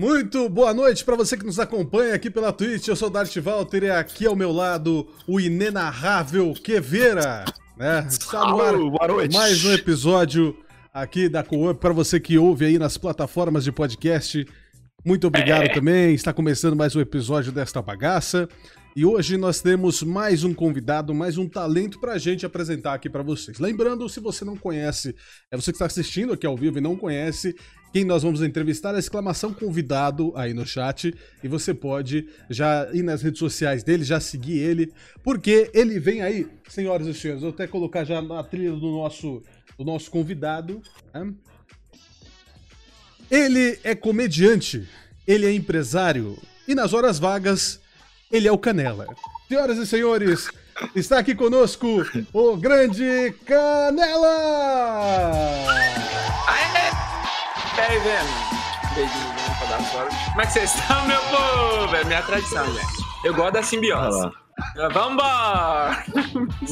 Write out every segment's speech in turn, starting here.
Muito boa noite para você que nos acompanha aqui pela Twitch. Eu sou o Darth Walter e aqui ao meu lado o inenarrável Queveira. Né? Está no ar boa noite. mais um episódio aqui da Co-Up para você que ouve aí nas plataformas de podcast. Muito obrigado também. Está começando mais um episódio desta bagaça. E hoje nós temos mais um convidado, mais um talento pra gente apresentar aqui pra vocês. Lembrando, se você não conhece, é você que está assistindo aqui ao vivo e não conhece, quem nós vamos entrevistar, é exclamação convidado aí no chat. E você pode já ir nas redes sociais dele, já seguir ele, porque ele vem aí, senhoras e senhores. Vou até colocar já na trilha do nosso, do nosso convidado. né? Ele é comediante, ele é empresário e nas horas vagas ele é o Canela. Senhoras e senhores, está aqui conosco o grande Canela! Aê! E aí, velho? Beijinho, vamos pra dar fora. Como é que vocês estão, meu povo? É minha tradição, velho. Eu gosto da simbiose. Vambora!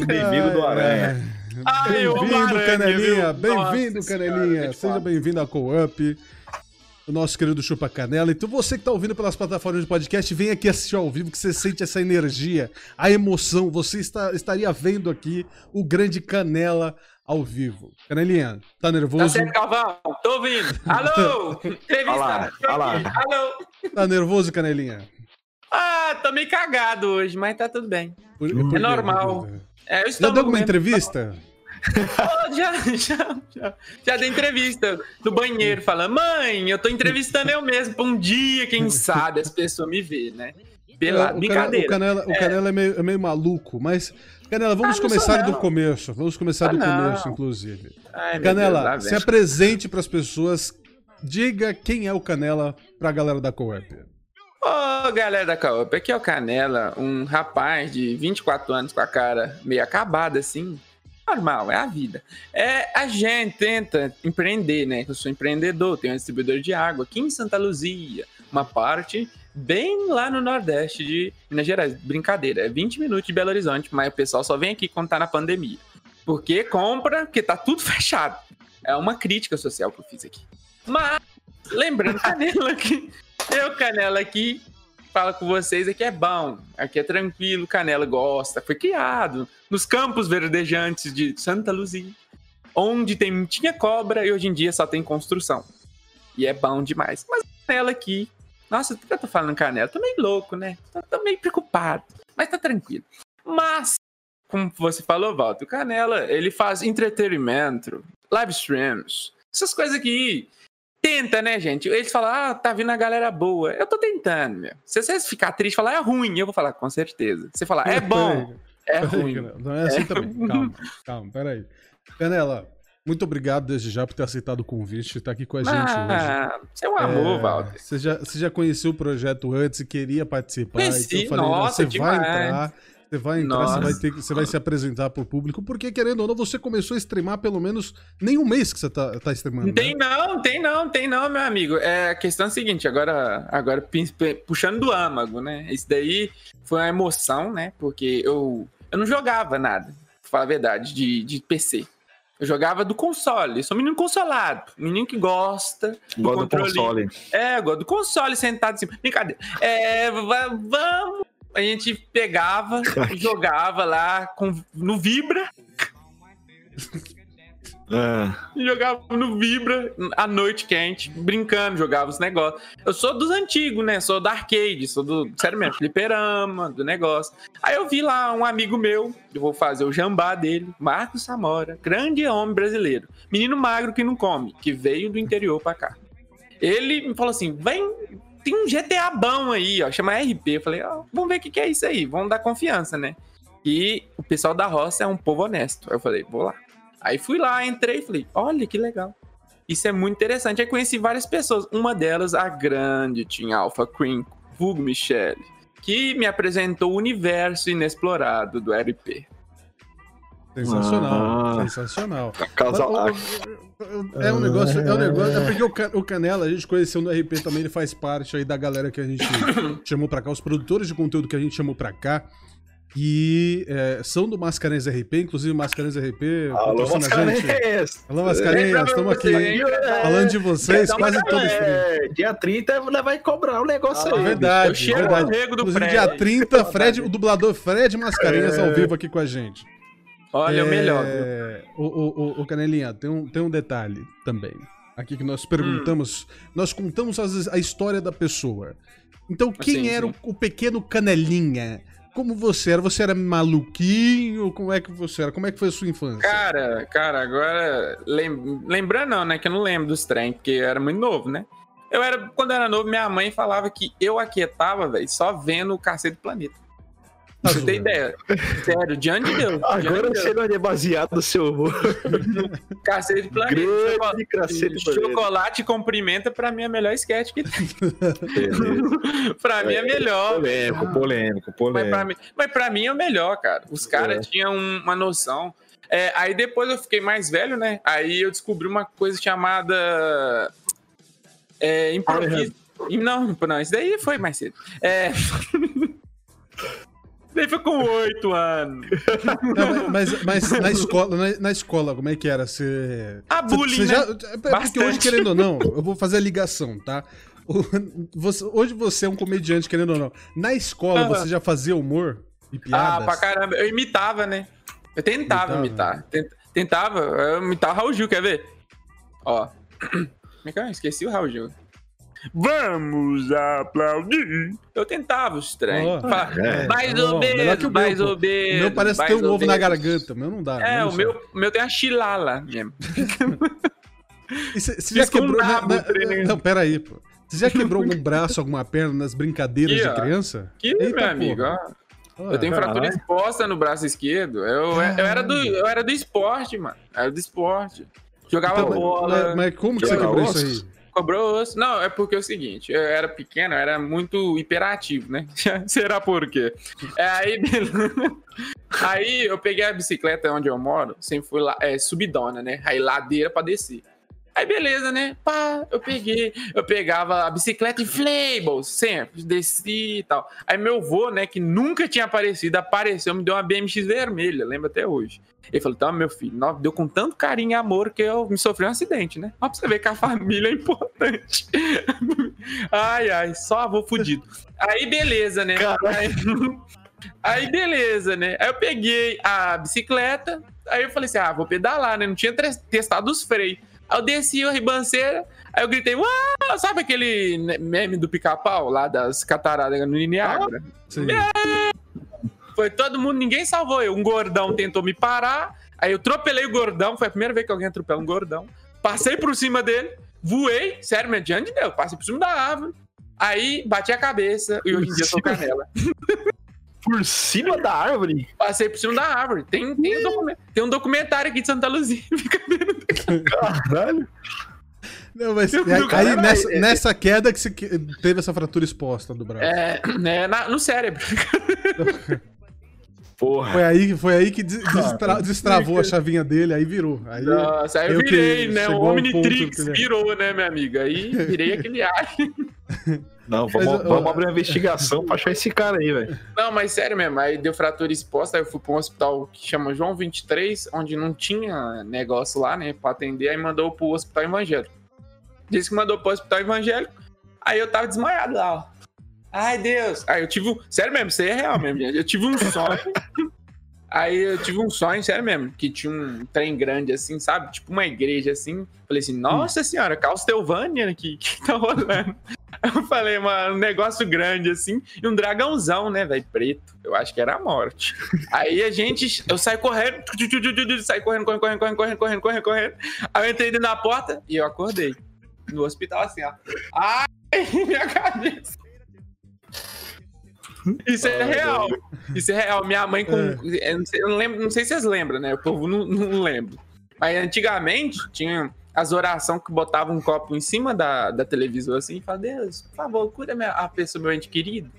Bem-vindo do Aranha. Amo Bem-vindo, Canelinha! Bem-vindo, Canelinha! Seja bem-vindo à Co-Up, o nosso querido Chupa Canela. Então, você que tá ouvindo pelas plataformas de podcast, vem aqui assistir ao vivo, que você sente essa energia, a emoção. Você está, estaria vendo aqui o grande Canela ao vivo. Canelinha, tá Tá nervoso? certo, Calvão? Tô ouvindo. Alô? Entrevista. Olha lá, olha lá. Alô? Tá nervoso, Canelinha? Ah, tô meio cagado hoje, mas tá tudo bem. Por- Hum. por É quê? normal. É, eu Já estou deu alguma entrevista? já, já, já, já dei entrevista no banheiro falando, mãe, eu tô entrevistando eu mesmo pra um dia, quem sabe, as pessoas me verem, né? Pela É, o brincadeira. Canela, o Canela, o Canela é, meio, é meio maluco, mas. Canela, vamos Ah, começar do começo. Vamos começar Ah, do começo, inclusive. Ai, Canela, Deus, se apresente pras pessoas. Diga quem é o Canela pra galera da Co-Up. Ô, galera da Caopa, aqui é o Canela, um rapaz de 24 anos com a cara meio acabada, assim. Normal, é a vida. É, a gente tenta empreender, né? Eu sou empreendedor, tenho um distribuidor de água aqui em Santa Luzia, uma parte bem lá no Nordeste de Minas Gerais. Brincadeira, é 20 minutos de Belo Horizonte, mas o pessoal só vem aqui quando tá na pandemia. Porque compra, porque tá tudo fechado. É uma crítica social que eu fiz aqui. Mas, lembrando, Canela aqui, eu, Canela aqui, fala com vocês, aqui é bom, aqui é tranquilo, Canela gosta, foi criado nos campos verdejantes de Santa Luzia, onde tem, tinha cobra e hoje em dia só tem construção. E é bom demais. Mas Canela aqui, nossa, por que eu tô falando Canela? Tô meio louco, né? Tô, tô meio preocupado, mas tá tranquilo. Mas, como você falou, Walter, o Canela, ele faz entretenimento, live streams, essas coisas que tenta, né, gente? Eles falam, ah, tá vindo a galera boa. Eu tô tentando, meu. Se vocês ficar triste e falar, é ruim, eu vou falar, com certeza. Você falar, é bom, é ruim. Não é assim também. Calma, calma, peraí. Canela, muito obrigado desde já por ter aceitado o convite e estar aqui com a gente hoje. Ah, você é um amor, É, Walter. Você já, você já conheceu o projeto antes e queria participar? Conheci, então eu falei, nossa, você vai demais. entrar, você vai entrar, você vai, ter, você vai se apresentar pro público, porque querendo ou não, você começou a streamar pelo menos nem um mês que você tá, tá streamando. Não tem né? não, tem não, tem não, meu amigo. É, a questão é a seguinte, agora, agora puxando do âmago, né? Isso daí foi uma emoção, né? Porque eu, eu não jogava nada, pra falar a verdade, de, de PC. Eu jogava do console. Eu sou um menino consolado. Menino que gosta do Gosto do controle. console. É, eu gosto do console sentado assim. Brincadeira. É, va- vamos. A gente pegava, jogava lá com, no Vibra. Ah, Jogava no Vibra, à noite quente, brincando, jogava os negócios. Eu sou dos antigos, né? Sou da arcade, sou do, sério mesmo, fliperama, do negócio. Aí eu vi lá um amigo meu, eu vou fazer o jambá dele, Marcos Samora, grande homem brasileiro. Menino magro que não come, que veio do interior pra cá. Ele me falou assim: vem, tem um GTA bom aí, ó, chama RP. Eu falei: ó, vamos ver o que, que é isso aí, vamos dar confiança, né? E o pessoal da roça é um povo honesto. Eu falei: vou lá. Aí fui lá, entrei e falei, olha que legal. Isso é muito interessante. Aí conheci várias pessoas. Uma delas, a grande Tim Alpha Queen, vulgo Michelle, que me apresentou o universo inexplorado do RP. Sensacional, Ah. sensacional. casal. É um negócio, é um negócio. É porque o Ca- o Canela, a gente conheceu no RP também, ele faz parte aí da galera que a gente chamou pra cá, os produtores de conteúdo que a gente chamou pra cá. E é, são do Mascarenhas RP, inclusive Mascarenhas RP. Alô. Mascarenhas! Alô, Mascarenhas, estamos aqui É, falando de vocês, quase todos free. é, Dia 30 vai cobrar o negócio Ah, aí. é Verdade, verdade. do Inclusive, dia 30, Fred, o dublador Fred Mascarenhas É. ao vivo aqui com a gente. Olha, o melhor. É, o, o, o, Canelinha, tem um, tem um detalhe também. Aqui que nós perguntamos, nós contamos as- a história da pessoa. Então, quem Sim, era. O, o pequeno Canelinha? Como você era? Você era maluquinho? Como é que você era? Como é que foi a sua infância? Cara, cara, agora. Lem... Lembrando, não, né? Que eu não lembro dos trem, porque eu era muito novo, né? Eu era. Quando eu era novo, minha mãe falava que eu aquietava, velho, só vendo o Cacete do Planeta. Tá Pra você zoando. ideia. Sério, diante de Deus. Agora de você não é baseado no seu humor. Cacete Planeta. Grande cacete Chocolate, cumprimenta pra mim é a melhor sketch que tem. pra mim é melhor. Polêmico, polêmico, Mas polêmico. pra, mim, mas pra mim é o melhor, cara. Os caras É. tinham um- uma noção. É, aí depois eu fiquei mais velho, né? Aí eu descobri uma coisa chamada. É, improviso. Não, não, isso daí foi mais cedo. É. daí foi com oito anos. Não, mas, mas na escola, na, na escola, como é que era? Você. Ah, você- bullying, você né? já- é Porque hoje, querendo ou não, eu vou fazer a ligação, tá? Você- hoje você é um comediante, querendo ou não. Na escola, Ah. você já fazia humor e Ah, piadas? pra caramba. Eu imitava, né? Eu tentava Imitava? imitar. Tent- Tentava. Eu imitava o Raul Gil, quer ver? Ó. Como é que eu esqueci o Raul Gil? Vamos aplaudir. Eu tentava os trem. Fa- é. Mais ou melhor menos, que o meu, mais ou O menos. meu parece ter um ovo na garganta, o meu não dá. É, não o meu, o meu tem a chilala mesmo. E Você já quebrou. na- nabo, na- treinei. Não, peraí, pô. Você já quebrou algum braço, alguma perna nas brincadeiras Aqui, de criança? Que, Eita, meu amigo, ó. Ah, Eu tenho caralho. fratura exposta no braço esquerdo. Eu, eu, era do, eu era do esporte, mano. Eu era do esporte. Jogava então, mas- bola. mas, mas como que você quebrou isso aí? Não, é porque é o seguinte, eu era pequeno, eu era muito hiperativo, né? Será por quê? É, aí, aí eu peguei a bicicleta onde eu moro, sempre fui lá, é, subidona, né? Aí ladeira pra descer. Aí beleza, né? Pá, eu peguei, eu pegava a bicicleta inflatable, sempre, desci e tal. Aí meu vô, né, que nunca tinha aparecido, apareceu, me deu uma BMX vermelha, lembro até hoje. Ele falou, então, meu filho, deu com tanto carinho e amor que eu me sofri um acidente, né? Ó, pra você ver que a família é importante. ai, ai, só avô fudido. Aí, beleza, né? Aí, aí, beleza, né? Aí eu peguei a bicicleta, aí eu falei assim, ah, vou pedalar, né? Não tinha testado os freios. Aí eu desci a ribanceira, aí eu gritei, uau! Sabe aquele meme do pica-pau lá das cataradas no Niagara? Sim. Foi todo mundo, ninguém salvou eu. Um gordão tentou me parar, aí eu atropelei o gordão, foi a primeira vez que alguém atropela um gordão. Passei por cima dele, voei, sério, mediante de Deus, passei por cima da árvore. Aí bati a cabeça e hoje em dia sou canela. Por cima da árvore? Passei por cima da árvore. Tem, tem, um, tem um documentário aqui de Santa Luzia. Caralho. Não, mas Eu- aí, cara, nessa, é- nessa queda que você que- teve essa fratura exposta do braço. É, é na- no cérebro. Porra. Foi aí, foi aí que des- destra- destravou a chavinha dele, aí virou. Aí, Nossa, aí eu virei, né? O Omnitrix que- virou, né, minha amiga? Aí virei aquele alien. Não, vamos, Mas, vamos abrir uma investigação pra achar esse cara aí, velho. Não, mas sério mesmo, aí deu fratura exposta, aí eu fui pra um hospital que chama João 23, onde não tinha negócio lá, né, pra atender, aí mandou pro hospital evangélico. Disse que mandou pro hospital evangélico, aí eu tava desmaiado lá, ó. Ai, Deus. Aí eu tive um... Sério mesmo, isso aí é real mesmo, gente. Eu tive um sonho... Aí eu tive um sonho, sério mesmo, que tinha um trem grande assim, sabe? Tipo uma igreja assim. Falei assim, nossa senhora, Castlevania que, que tá rolando. Eu falei, mano, um negócio grande assim, e um dragãozão, né, velho, preto. Eu acho que era a morte. Aí a gente, eu saí correndo, saí correndo, correndo, correndo, correndo, correndo, correndo, correndo, correndo. Aí eu entrei dentro da porta e eu acordei. No hospital assim, ó. Ai, minha cabeça. Isso é real. Isso é real. Minha mãe com. Eu, não sei, eu não lembro, não sei se vocês lembram, né? O povo não, não lembra. Mas antigamente tinha as orações que botavam um copo em cima da, da televisão assim e falavam, Deus, por favor, cuida minha, a pessoa, meu ente querido.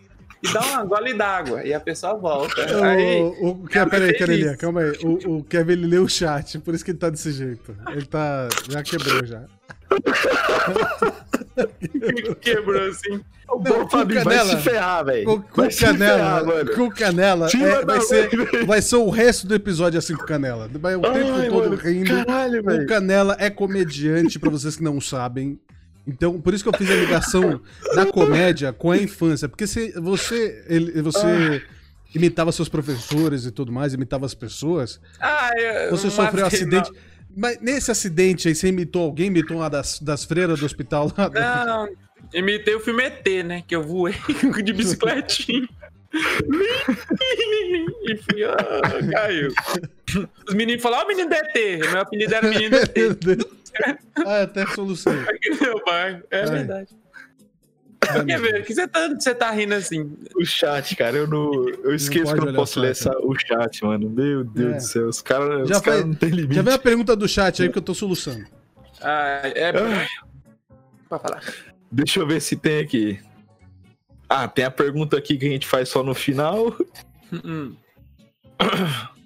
E dá uma gole d'água. E a pessoa volta. Aí, O, o, Ke- peraí, calma aí. O, o Kevin ele leu o chat, por isso que ele tá desse jeito. Ele tá. Já quebrou já. Quebrou assim. O Não, bom Fabinho com vai canela. se ferrar, velho. Com, com canela, ferrar, mano. com canela, é, vai ser, vai ser o resto do episódio assim com canela. Vai o tempo Ai, todo mano, rindo. Caralho, O. Canela é comediante, pra vocês que não sabem. Então, por isso que eu fiz a ligação da comédia com a infância. Porque se você, ele- você imitava seus professores e tudo mais, imitava as pessoas, Ah, eu, você eu sofreu um acidente. Mas nesse acidente aí, você imitou alguém? Imitou uma das, das freiras do hospital lá? Não, imitei o filme ET, né? Que eu voei de bicicletinha. e fui, ah, caiu. Os meninos falaram, ó, o menino do ET. Meu apelido era menino ET. Ah, até solucionei. Aqui no meu bairro. É Ai. verdade. Por que, velho? que você tá, você tá rindo assim? O chat, cara, eu não. Eu esqueço pode que eu não posso ler chat, essa, o chat, mano. Meu Deus É. do céu. Os caras Já os vai- não tem limite. Já vem a pergunta do chat aí que eu tô soluçando. Ah, é. Ah. Pra falar. Deixa eu ver se tem aqui. Ah, tem a pergunta aqui que a gente faz só no final. Hum.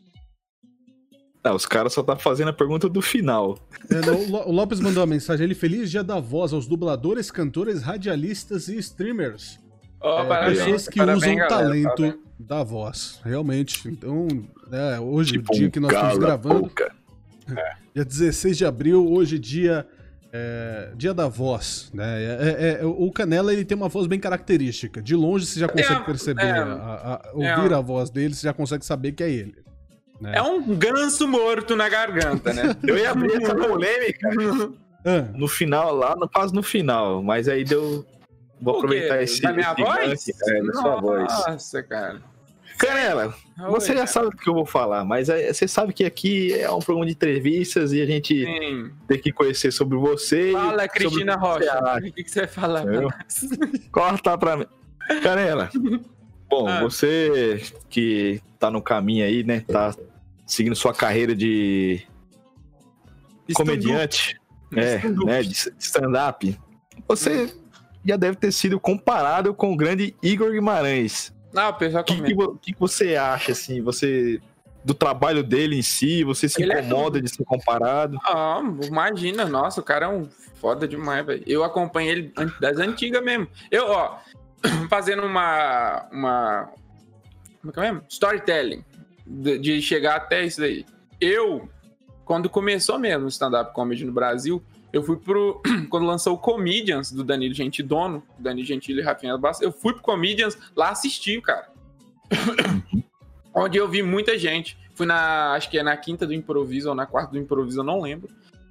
Ah, os caras só tá fazendo a pergunta do final. É, não, o Lo- o Lopes mandou uma mensagem ali. Feliz dia da voz aos dubladores, cantores, radialistas e streamers. Ó, É, parabéns, pessoas que parabéns, usam o talento parabéns. da voz, realmente. Então, é, hoje, Tipo o dia um que nós estamos gravando, boca. dia 16 de abril, hoje dia é, dia da voz, né? É- é- é- o Canela ele tem uma voz bem característica. De longe você já consegue É, perceber, é, a- a- é ouvir a voz dele, você já consegue saber que é ele. Né? É um ganso morto na garganta, né? Eu ia abrir essa polêmica Ah, no final, lá, no, quase no final. Mas aí deu. Vou aproveitar esse. Da minha esse voz? É, da sua voz. Nossa, cara. Canela, você Oi, já sabe o que eu vou falar, mas é- você sabe que aqui é um programa de entrevistas e a gente Sim. tem que conhecer sobre você. Fala, Cristina você Rocha. O que, você vai falar? Corta pra mim. Canela. Bom, Ah. você que tá no caminho aí, né? Tá seguindo sua carreira de comediante, é, né? De stand-up. Você já deve ter sido comparado com o grande Igor Guimarães. Não, o pessoal que, que, que que você acha, assim? Você. Do trabalho dele em si, você se Ele é incomoda de ser comparado? Ah, imagina, nossa, o cara é um foda demais, velho. Eu acompanho ele das antigas mesmo. Eu, ó, fazendo uma. uma como é que é mesmo? Storytelling. De, de chegar até isso daí. Eu, quando começou mesmo o stand-up comedy no Brasil, eu fui pro. Quando lançou o Comedians do Danilo Gentidono, Danilo Gentili e Rafinha Bastos, eu fui pro Comedians lá assistir, cara. Onde eu vi muita gente. Fui na. Acho que é na quinta do improviso ou na quarta do improviso, eu não lembro.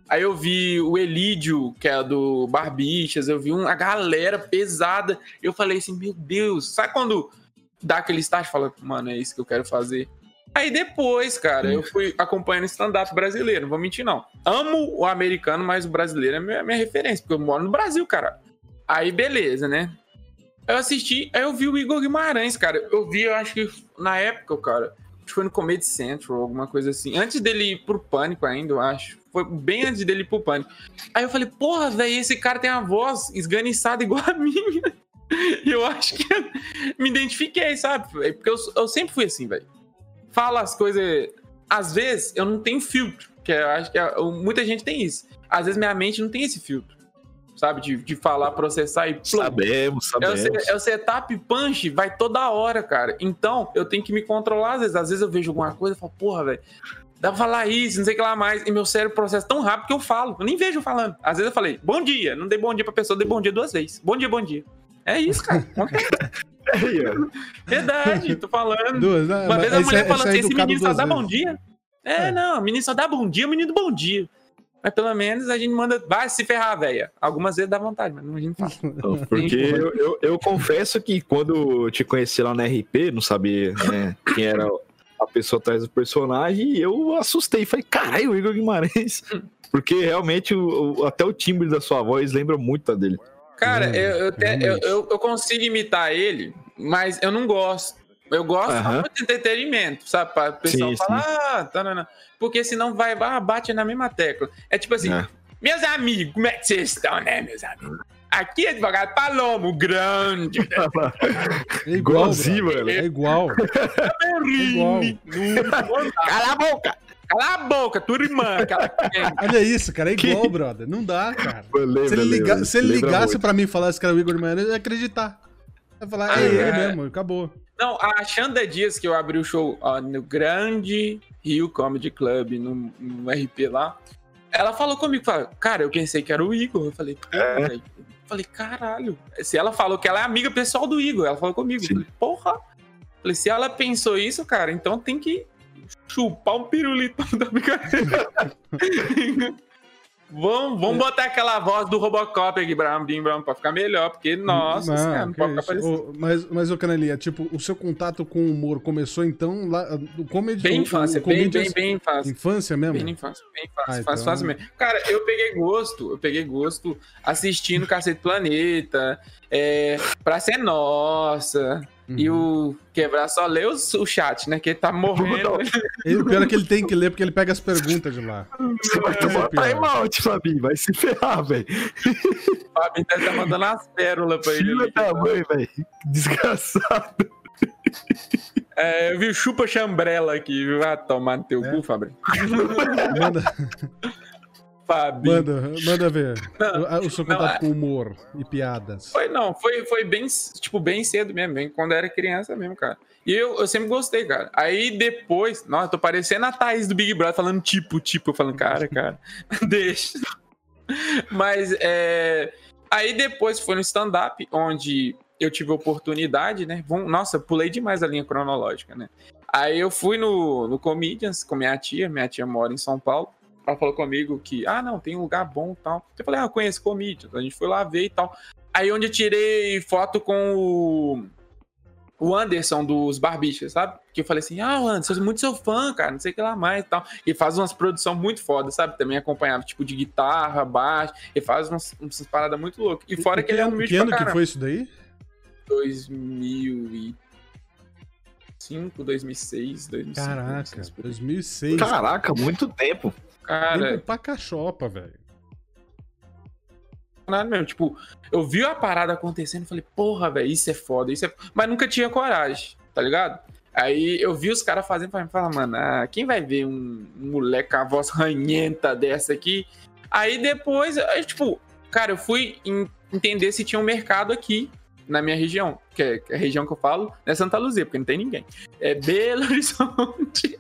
Aí eu vi o Elídio, que é do Barbichas, eu vi uma galera pesada. Eu falei assim, meu Deus, sabe quando dá aquele start e fala, mano, é isso que eu quero fazer? Aí depois, cara, eu fui acompanhando stand-up brasileiro, não vou mentir, não. Amo o americano, mas o brasileiro é minha, minha referência, porque eu moro no Brasil, cara. Aí beleza, né? Eu assisti, aí eu vi o Igor Guimarães, cara. Eu vi, eu acho que na época, cara, foi no Comedy Central, alguma coisa assim. Antes dele ir pro Pânico ainda, eu acho. Foi bem antes dele ir pro Pânico. Aí eu falei, porra, velho, esse cara tem uma voz esganiçada igual a minha. E eu acho que me identifiquei, sabe? Porque eu, eu sempre fui assim, velho. Fala as coisas. Às vezes eu não tenho filtro, que eu acho que é- muita gente tem isso. Às vezes minha mente não tem esse filtro, sabe? De, de falar, processar e. plum. Sabemos, sabemos. é o setup punch, vai toda hora, cara. Então, eu tenho que me controlar às vezes. Às vezes eu vejo alguma coisa e falo, porra, velho, dá pra falar isso, não sei o que lá mais. E meu cérebro processa tão rápido que eu falo. Eu nem vejo falando. Às vezes eu falei, bom dia. Não dei bom dia pra pessoa, dei bom dia duas vezes. Bom dia, bom dia. É isso, cara. Verdade, tô falando. duas, né? Uma vez a mulher é- falou esse é assim: esse educado menino só dá bom dia. É, É. não, o menino só dá bom dia, o menino bom dia. Mas pelo menos a gente manda, vai se ferrar, velha. Algumas vezes dá vontade, mas não a gente fala. Não, Porque eu, eu, eu confesso que quando eu te conheci lá na RP, não sabia né, quem era a pessoa atrás do personagem, e eu assustei. Falei, caralho, o Igor Guimarães. Porque realmente o, o- até o timbre da sua voz lembra muito a dele. Cara, É, eu, eu, te- eu, eu- eu consigo imitar ele, mas eu não gosto. Eu gosto muito de entretenimento, sabe? Pra pessoal Sim, falar, ah, tanana. porque senão vai, ah, bate na mesma tecla. É tipo assim, É. meus amigos, como é que vocês estão, né, meus amigos? Aqui é advogado Palomo, grande, né? É igual, Igualzinho, mano. É igual. igual. Berrini, no- Cala a boca! Cala a boca, tua irmã, Olha isso, cara, é igual, brother. Não dá, cara. Eu lembro, se ele, liga- se ele lembra ligasse muito. pra mim e falasse que era o Igor Guimarães, eu ia acreditar. Eu ia falar, Ah, é ele é. mesmo, acabou. Não, a Xanda Dias, que eu abri o show ó, no grande Rio Comedy Club, no, no RP lá, ela falou comigo, falou, cara, eu pensei que era o Igor. Eu falei, porra, É. falei, caralho. Se ela falou que ela é amiga pessoal do Igor, ela falou comigo. Eu falei, porra. Eu falei, se ela pensou isso, cara, então tem que chupar um pirulito da brincadeira. Vamos, vamos botar aquela voz do Robocop aqui, Bram, Bim, Bram, pra ficar melhor, porque, nossa, Não, senhora, não pode ficar parecendo. Mas, mas, ô Canelinha, tipo, o seu contato com o humor começou então lá. O comedy, Bem o- infância, o bem, comedians- bem, bem infância. Infância mesmo? Bem infância, bem fácil, Ah, fácil, então- fácil mesmo. Cara, eu peguei gosto, eu peguei gosto assistindo Cacete Planeta, é, Praça é Nossa, e Uhum. o Quebrar só lê os- o chat, né? Que ele tá morrendo. E o pior é que ele tem que ler porque ele pega as perguntas de lá. Você vai é tomar pior. time out, Fabinho. Vai se ferrar, velho. O Fabinho deve tá mandando as pérolas pra ele. Filha da mãe, velho. Desgraçado. É, eu vi o Chupa Chambrela aqui, viu? Vai tomar no teu É? cu, Fabinho. Manda, Fabinho. manda, manda ver. Não, o, seu contato é- com humor e piadas. Foi, não, foi, foi bem, tipo, bem cedo mesmo, bem quando era criança mesmo, cara. E eu, eu sempre gostei, cara. Aí depois, nossa, tô parecendo a Thaís do Big Brother falando tipo, tipo, eu falando, cara, cara, deixa. Mas, é... Aí depois foi no stand-up, onde eu tive a oportunidade, né? Nossa, pulei demais a linha cronológica, né? Aí eu fui no, no Comedians com minha tia, minha tia mora em São Paulo. Ela falou comigo que, ah, não, tem um lugar bom e tal. Eu falei, ah, eu conheço Comedians. A gente foi lá ver e tal. Aí onde eu tirei foto com o, o Anderson dos Barbichas, sabe? Que eu falei assim, ah, Anderson, sou muito seu fã, cara, não sei o que lá mais e tal. E faz umas produções muito fodas, sabe? Também acompanhava, tipo, de guitarra, baixo. E faz umas, umas paradas muito loucas. E fora que ele é um que ano que foi isso daí? 2005, 2006, 2005. Caraca, 2006, 2006. Caraca, muito tempo. Cara, pra cachopa, velho. nada mesmo. Tipo, eu vi a parada acontecendo e falei, porra, velho, isso é foda, isso é. Mas nunca tinha coragem, tá ligado? Aí eu vi os caras fazendo pra mim falar, mano, ah, quem vai ver um, um moleque com a voz ranhenta dessa aqui? Aí depois, aí, tipo, cara, eu fui entender se tinha um mercado aqui na minha região, que é que é a região que eu falo, é Santa Luzia, porque não tem ninguém. É Belo Horizonte.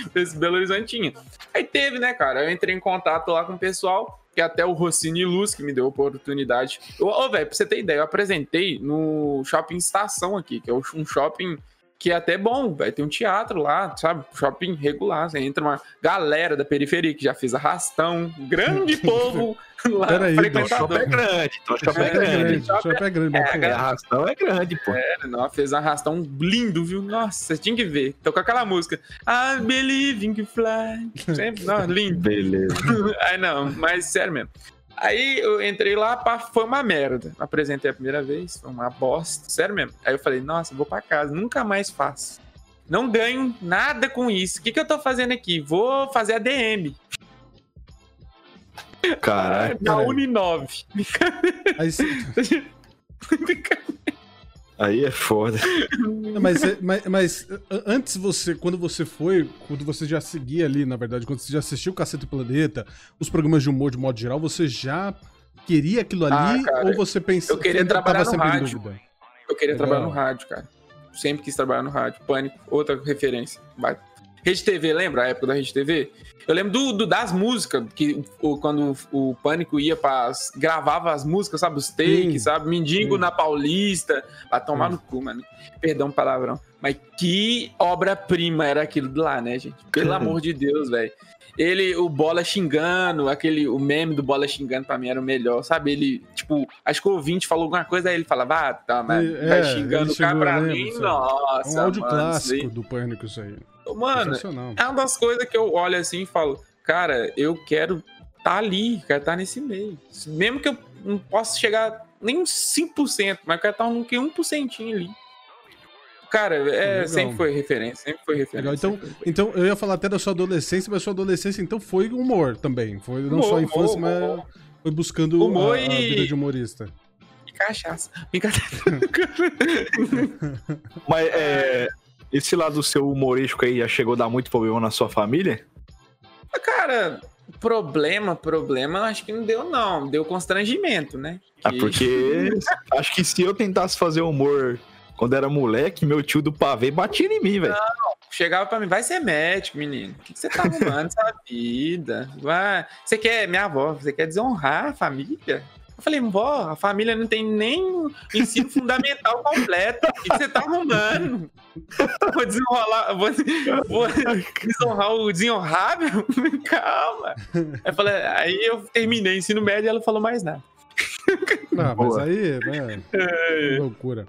Esse Belo Horizontinho. Aí teve, né, cara? Eu entrei em contato lá com o pessoal, que até o Rossini Luz, que me deu a oportunidade. Ô, velho, pra você ter ideia, eu apresentei no Shopping Estação aqui, que é um shopping que é até bom, velho. Tem um teatro lá, sabe? Shopping regular. Você entra uma galera da periferia que já fez arrastão, grande povo lá, Peraí, Então, o frequentador. shopping é grande. Então, o shopping é É, grande. Shopping é grande, É, bacana. É, a arrastão é grande, pô. Não, fez arrastão lindo, viu? Nossa, você tinha que ver. Tô com aquela música. I believe in fly. Sempre, não, lindo. Beleza. Aí não, mas sério mesmo. Aí eu entrei lá, pá, foi uma merda. Apresentei a primeira vez, foi uma bosta, sério mesmo. Aí eu falei, nossa, vou pra casa, nunca mais faço. Não ganho nada com isso. O que, que eu tô fazendo aqui? Vou fazer a DM. Caralho. Na caralho. Uninove. Aí cê- Aí é foda. Mas, é- mas, mas, a- antes você, quando você foi, quando você já seguia ali, na verdade, quando você já assistiu o Cacete do Planeta, os programas de humor de modo geral, você já queria aquilo ali Ah, cara, ou você pensava eu queria trabalhar no sempre em rádio. dúvida? Eu queria Legal. trabalhar no rádio, cara. Sempre quis trabalhar no rádio. Pânico, outra referência. Vai. Rede TV, lembra a época da Rede TV? Eu lembro do, do- das músicas, que o, quando o, Pânico ia para gravava as músicas, sabe? Os takes, Sim. sabe? Mendigo Sim. na Paulista. Vai tomar Sim. no cu, mano. Perdão o palavrão. Mas que obra-prima era aquilo de lá, né, gente? Pelo amor de Deus, velho. Ele, o Bola xingando, aquele, o meme do Bola xingando pra mim era o melhor, sabe? Ele, tipo, acho que o ouvinte falou alguma coisa, aí ele falava, ah, tá, mas É, vai xingando o cara pra mim, nossa. É um áudio mano, clássico do Pânico isso aí. Mano, é uma das coisas que eu olho assim e falo, cara, eu quero tá ali, quero estar nesse meio. Mesmo que eu não possa chegar nem uns 5%, mas eu quero estar um, que 1% ali. Cara, é, Legal. sempre foi referência, sempre foi referência. Legal, então- sempre foi. Então, eu ia falar até da sua adolescência, mas sua adolescência então foi humor também. Foi não Humor, só a infância, humor, mas humor. foi buscando Humor a, a vida de humorista. E cachaça. Brincadeira. Mas é, esse lado seu humorístico aí já chegou a dar muito problema na sua família? Cara, problema, problema, acho que não deu, não. Deu constrangimento, né? Ah, porque acho que se eu tentasse fazer humor quando era moleque, meu tio do pavê batia em mim, velho. Chegava pra mim, vai ser médico, menino. O que, que você tá arrumando nessa vida? Vai. Você quer, minha avó, você quer desonrar a família? Eu falei, vó, a família não tem nem ensino fundamental completo. O que, você tá arrumando? Vou desenrolar, vou, vou desonrar o desenhonrável? Calma. Aí eu, falei, aí eu terminei ensino médio e ela falou mais nada. Não, mas aí, né? É. Loucura.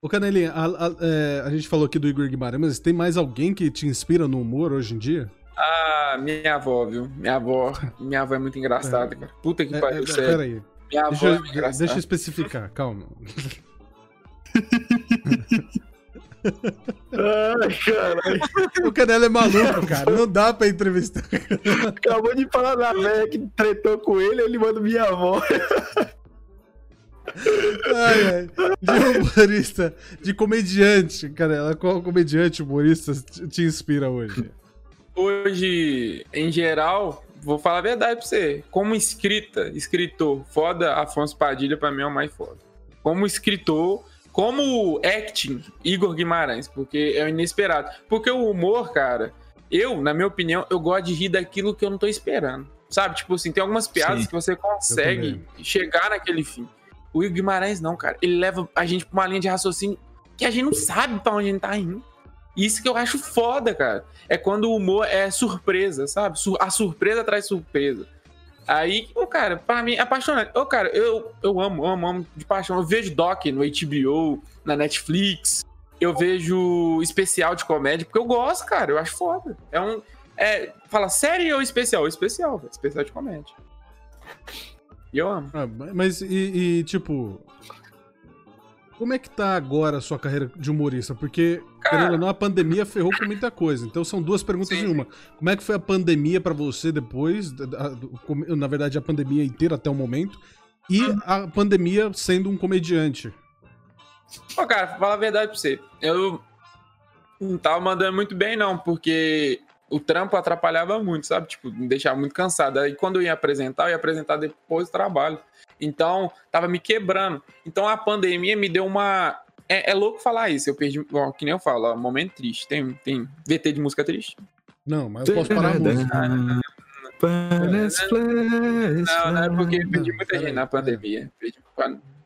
Ô, Canelinha, a, a, é, a, gente falou aqui do Igor Guimarães, mas tem mais alguém que te inspira no humor hoje em dia? Ah, minha avó, viu? Minha avó. Minha avó é muito engraçada, é. cara. Puta que é, pariu, é, sério. Peraí. Minha avó deixa, é deixa eu especificar, calma. Ai, caralho. O Canela é maluco, cara. Não dá pra entrevistar. Acabou de falar da velha que tretou com ele, ele manda minha avó. Ai, ai. De humorista, de comediante, cara. Qual comediante humorista te inspira hoje? Hoje, em geral, vou falar a verdade pra você. Como escrita, escritor, foda, Afonso Padilha pra mim é o mais foda. Como escritor, como acting, Igor Guimarães, porque é inesperado. Porque o humor, cara, eu, na minha opinião, eu gosto de rir daquilo que eu não tô esperando. Sabe? Tipo assim, tem algumas piadas Sim, que você consegue chegar naquele fim. O Igor Guimarães não, cara. Ele leva a gente pra uma linha de raciocínio que a gente não sabe pra onde a gente tá indo. Isso que eu acho foda, cara. É quando o humor é surpresa, sabe? A surpresa traz surpresa. Aí, o cara, pra mim, é apaixonante. Ô, cara, eu, eu amo, amo, amo de paixão. Eu vejo doc no HBO, na Netflix. Eu vejo especial de comédia, porque eu gosto, cara. Eu acho foda. É um. É, fala série ou especial? Especial, especial de comédia. E eu amo. Ah, mas, e, e, tipo. Como é que tá agora a sua carreira de humorista? Porque, Cara... querendo ou não, a pandemia ferrou com muita coisa. Então são duas perguntas Sim. em uma. Como é que foi a pandemia para você depois? Na verdade, a pandemia inteira até o momento. E hum. a pandemia sendo um comediante. Pô, cara, falar a verdade pra você. Eu não tava mandando muito bem, não, porque o trampo atrapalhava muito, sabe? Tipo, me deixava muito cansado. Aí quando eu ia apresentar, eu ia apresentar depois do trabalho. Então, tava me quebrando. Então a pandemia me deu uma. É, é louco falar isso. Eu perdi. Ó, que nem eu falo, ó, momento triste. Tem, tem VT de música triste? Não, mas eu posso parar a música. Não, não, é porque eu perdi muita gente na pandemia. Perdi,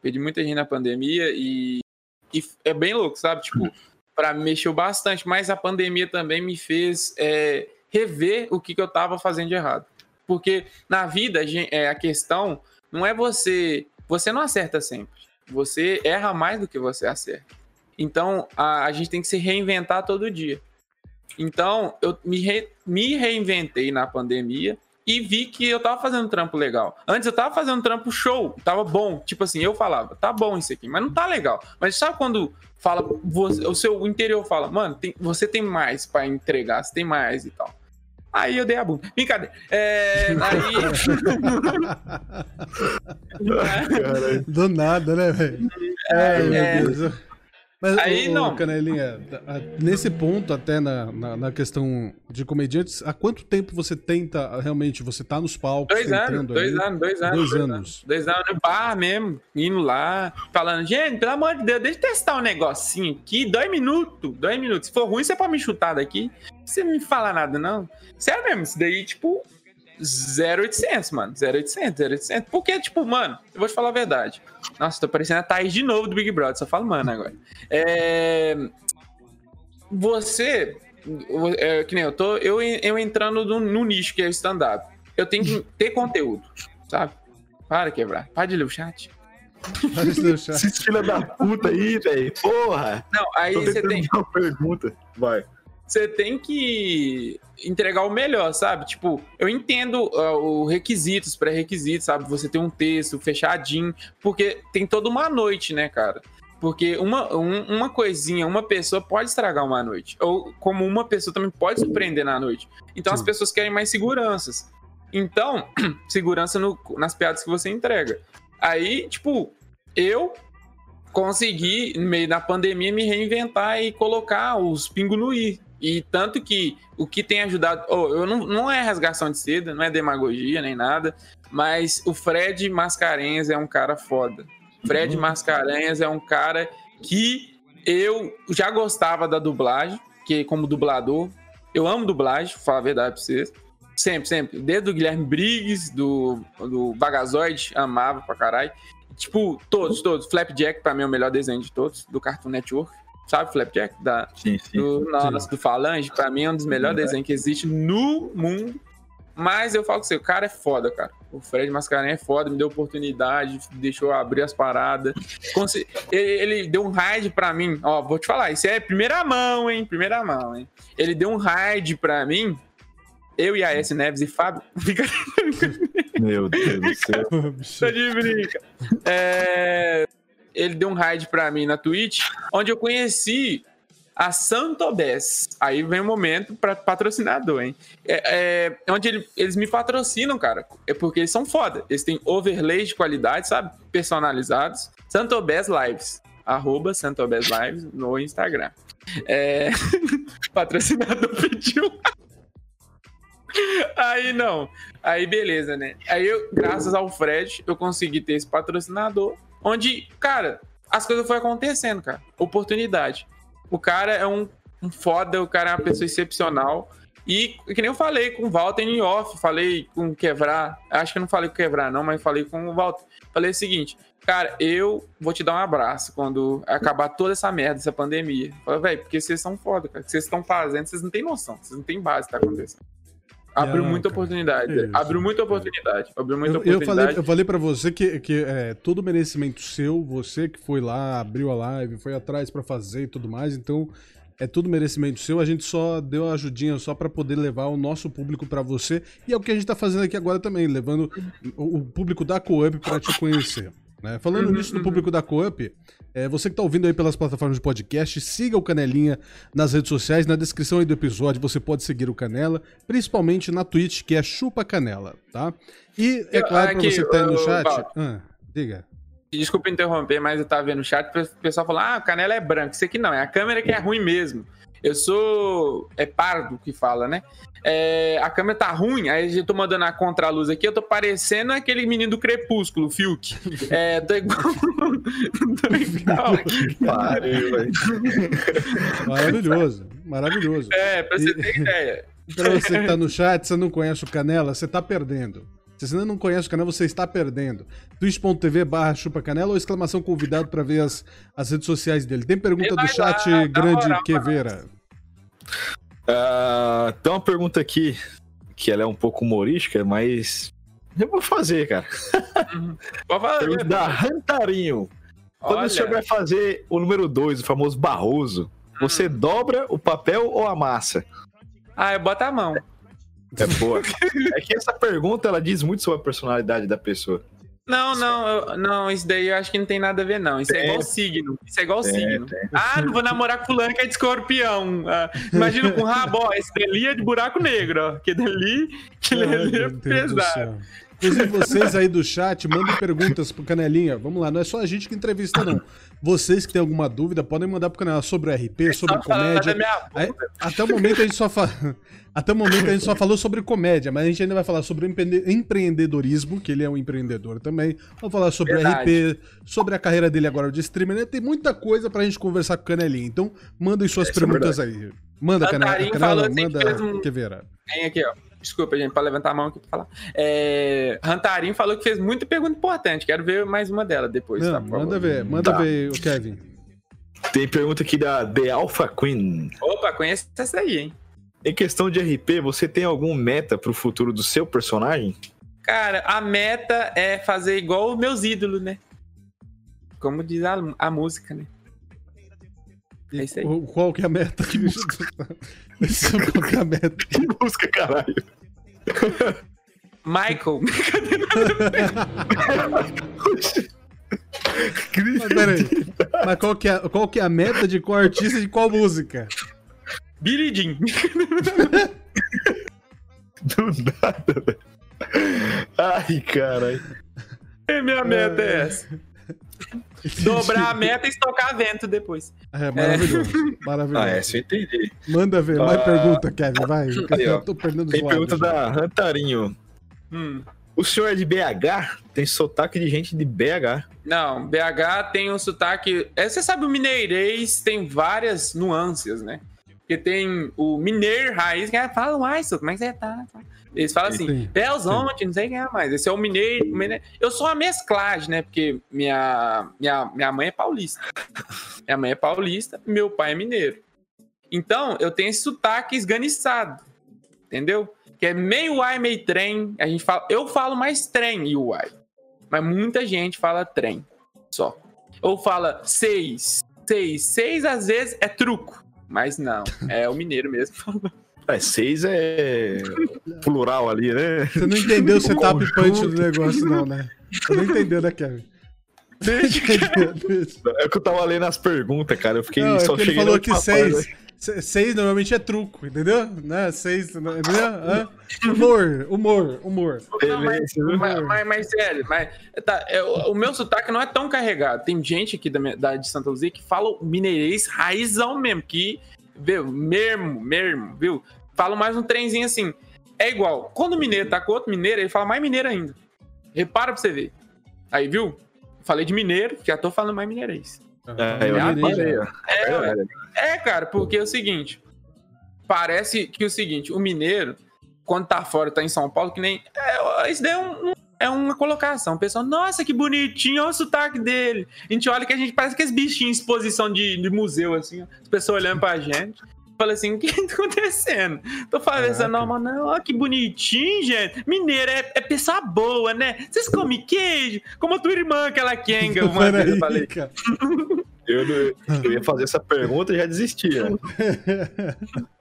perdi muita gente na pandemia e, e é bem louco, sabe? Tipo, para mexeu bastante, mas a pandemia também me fez é, rever o que, que eu estava fazendo de errado. Porque na vida é, a questão não é você. Você não acerta sempre. Você erra mais do que você acerta. Então a, a gente tem que se reinventar todo dia. Então eu me, re, me reinventei na pandemia e vi que eu tava fazendo um trampo legal. Antes eu tava fazendo um trampo show, tava bom. Tipo assim, eu falava, tá bom isso aqui, mas não tá legal. Mas sabe quando fala, você, o seu interior fala, mano, tem, você tem mais para entregar, você tem mais e tal. Aí eu dei a bunda. Brincadeira. É, aí. Do nada, né, velho? É, é, meu Deus. Mas, Aí, ô, não. Canelinha, nesse ponto, até na, na, na, questão de comediantes, há quanto tempo você tenta realmente, você tá nos palcos? Dois anos, dois anos, dois anos. Dois anos. Dois anos no bar mesmo, indo lá, falando, gente, pelo amor de Deus, deixa eu testar um negocinho aqui, dois minutos, dois minutos. Se for ruim, você pode me chutar daqui. Você não me fala nada, não. Sério mesmo, isso daí, tipo, 0800, mano. 0800, 0800. Porque, tipo, mano, eu vou te falar a verdade. Nossa, tô parecendo a Thaís de novo do Big Brother, só falo mano agora. É... Você, é, que nem eu tô, eu, eu entrando no, no nicho que é o stand-up. Eu tenho que ter conteúdo, sabe? Para quebrar. Para de ler o chat. Para de ler o chat. Esses filha da puta aí, velho. Porra! Não, aí você tem. Uma pergunta. Vai você tem que entregar o melhor, sabe? Tipo, eu entendo uh, os requisitos, pré-requisitos, sabe? Você tem um texto fechadinho, porque tem toda uma noite, né, cara? Porque uma, um, uma coisinha, uma pessoa pode estragar uma noite. Ou como uma pessoa também pode surpreender na noite. Então Sim. as pessoas querem mais seguranças. Então, segurança no, nas piadas que você entrega. Aí, tipo, eu consegui, no meio da pandemia, me reinventar e colocar os pingos no i E tanto que o que tem ajudado. Oh, eu não, não é rasgação de seda, não é demagogia nem nada, mas o Fred Mascarenhas é um cara foda. Fred uhum. Mascarenhas é um cara que eu já gostava da dublagem, que como dublador, eu amo dublagem, falar a verdade pra vocês. Sempre, sempre. Desde o Guilherme Briggs, do, do Bagazoid, amava pra caralho. Tipo, todos, todos. Flapjack, pra mim, é o melhor desenho de todos, do Cartoon Network. Sabe, Flapjack? Da, sim, sim. Do, nossa, do Falange, pra mim é um dos melhores desenhos que existe no mundo. Mas eu falo com você, o cara é foda, cara. O Fred Mascarenhas é foda, me deu oportunidade, deixou abrir as paradas. Ele, ele deu um raid pra mim. Ó, vou te falar, isso é primeira mão, hein? Primeira mão, hein? Ele deu um raid pra mim. Eu e a S Neves e Fábio. Meu Deus do céu. Tô de brinca. É... Ele deu um raid pra mim na Twitch, onde eu conheci a Santobés. Aí vem o momento para patrocinador, hein? É, é onde ele, eles me patrocinam, cara. É porque eles são foda. Eles têm overlays de qualidade, sabe? Personalizados. Santobés Lives. Arroba Santobés Lives no Instagram. É... patrocinador pediu. Aí não. Aí beleza, né? Aí eu, graças ao Fred, eu consegui ter esse patrocinador. Onde, cara, as coisas foram acontecendo, cara. Oportunidade. O cara é um, um foda, o cara é uma pessoa excepcional. E que nem eu falei com o Walter em off, falei com o Quebrar. Acho que não falei com o Quebrar, não, mas falei com o Walter. Falei o seguinte, cara, eu vou te dar um abraço quando acabar toda essa merda, essa pandemia. Falei, velho, porque vocês são foda, cara. O que vocês estão fazendo, vocês não têm noção, vocês não têm base tá acontecendo. Abriu muita oportunidade. É abriu muita oportunidade. Abriu muita eu, oportunidade. Eu falei, eu falei para você que, que é todo merecimento seu, você que foi lá, abriu a live, foi atrás para fazer e tudo mais, então é tudo merecimento seu. A gente só deu a ajudinha só para poder levar o nosso público para você. E é o que a gente tá fazendo aqui agora também, levando o, o público da Coop para te conhecer. Né? Falando uhum, nisso do uhum. público da Coop, é, você que está ouvindo aí pelas plataformas de podcast, siga o Canelinha nas redes sociais. Na descrição aí do episódio você pode seguir o Canela, principalmente na Twitch, que é Chupa Canela, tá? E é claro, para você que tá aí no chat. Ah, diga. Desculpa interromper, mas eu tava vendo no chat, o pessoal falou: ah, o Canela é branco. Isso aqui não, é a câmera que é ruim mesmo. Eu sou. É pardo que fala, né? É, a câmera tá ruim, aí eu tô mandando a contraluz aqui, eu tô parecendo aquele menino do Crepúsculo, Fiuk. É, tô igual. tô igual. maravilhoso, maravilhoso. É, pra você e, ter ideia. Pra você que tá no chat, você não conhece o Canela, você tá perdendo. Se você ainda não conhece o canal, você está perdendo. twitch.tv barra chupacanela ou exclamação convidado para ver as, as redes sociais dele. Tem pergunta do chat lá, grande moral, Queveira. Uh, tem uma pergunta aqui que ela é um pouco humorística, mas eu vou fazer, cara. Uhum. fazer. da Rantarinho. Quando Olha. o senhor vai fazer o número 2, o famoso Barroso, você hum. dobra o papel ou a massa? Ah, eu boto a mão. É boa. é que essa pergunta ela diz muito sobre a personalidade da pessoa. Não, não, eu, não, isso daí eu acho que não tem nada a ver, não. Isso é, é igual signo. Isso é igual é, signo. É. Ah, não vou namorar com fulano que é de escorpião. Ah, imagina com rabo, esse dali é de buraco negro, ó. Que dali, que dali é pesado. Inclusive, vocês aí do chat, mandem perguntas pro Canelinha. Vamos lá, não é só a gente que entrevista, não. Vocês que têm alguma dúvida, podem mandar pro Canela sobre o RP, sobre comédia. Aí, até o momento a gente só fala. Até o momento a gente só falou sobre comédia, mas a gente ainda vai falar sobre empreendedorismo, que ele é um empreendedor também. Vamos falar sobre Verdade. RP, sobre a carreira dele agora de streamer. Né? Tem muita coisa pra gente conversar com o Canelinha. Então, mandem suas é, é perguntas é aí. Manda, Canela, Canela manda um... Queveira. Vem aqui, ó. Desculpa, gente, para levantar a mão aqui para falar. É, Rantarim falou que fez muita pergunta importante. Quero ver mais uma dela depois. Não, tá, manda ver, manda tá. ver, o Kevin. Tem pergunta aqui da The Alpha Queen. Opa, conhece essa aí, hein? Em questão de RP, você tem algum meta pro futuro do seu personagem? Cara, a meta é fazer igual os meus ídolos, né? Como diz a, a música, né? É isso aí. Qual que é a meta? Que é a meta? Que música, caralho? Michael. Mas peraí. Mas qual que, é, qual que é a meta de qual artista e de qual música? Billy Jean. Do nada, velho. Ai, caralho. E minha meta é essa. dobrar a meta e estocar vento depois. É, maravilhoso. Maravilhoso. Ah, essa eu entendi. Manda ver, mais Ah. pergunta, Kevin, vai. Aí. Eu tô perdendo Tem pergunta da Rantarinho. Hum. O senhor é de BH? Tem sotaque de gente de BH. Não, BH tem um sotaque. É, você sabe, o mineirês tem várias nuances, né? Porque tem o mineiro raiz, que é, fala, uai, como é que você tá? Eles falam assim, Sim, Belzonte, não sei quem é mais. Esse é o mineiro, mineiro. Eu sou uma mesclagem, né? Porque minha, minha, minha mãe é paulista. Minha mãe é paulista, meu pai é mineiro. Então, eu tenho esse sotaque esganiçado. Entendeu? Que é meio uai, meio trem. A gente fala, eu falo mais trem e uai. Mas muita gente fala trem só. Ou fala seis. Seis. Seis às vezes é truco. Mas não, é o mineiro mesmo. É, seis é plural ali, né? Você não entendeu o setup punch do negócio, não, né? Você não entendeu, né, Kevin? Entendeu? É que eu tava lendo as perguntas, cara. Eu fiquei Não, é só que ele cheguei falou na que seis. né? se- Seis normalmente é truco, entendeu? Né? Seis, entendeu? Hã? Humor, humor, humor. Não, mas, Beleza. mas, mas- mas sério, mas, tá, é, o, o meu sotaque não é tão carregado. Tem gente aqui da, minha- da- de Santa Luzia que fala o mineirês raizão mesmo, que, viu, mesmo, mesmo, viu? Fala mais um trenzinho assim. É igual, quando o mineiro tá com outro mineiro, ele fala mais mineiro ainda. Repara pra você ver. Aí, viu? Falei de mineiro, já tô falando mais mineirês. É, eu É, ó. É, É. É, cara, porque é o seguinte. Parece que é o seguinte, o mineiro, quando tá fora, tá em São Paulo, que nem. É, isso daí é, um- um- é uma colocação. O pessoal, nossa, que bonitinho, olha o sotaque dele. A gente olha que a gente parece aqueles bichinhos em exposição de, de museu, assim, ó. As pessoas olhando pra gente. Fala assim, o que tá acontecendo? Tô falando essa Caraca. norma, não, ó, que bonitinho, gente. Mineiro é, é pessoa boa, né? Vocês comem queijo? Como a tua irmã, aquela Kenga, uma vez eu falei. Eu, eu ia fazer essa pergunta e já desistia.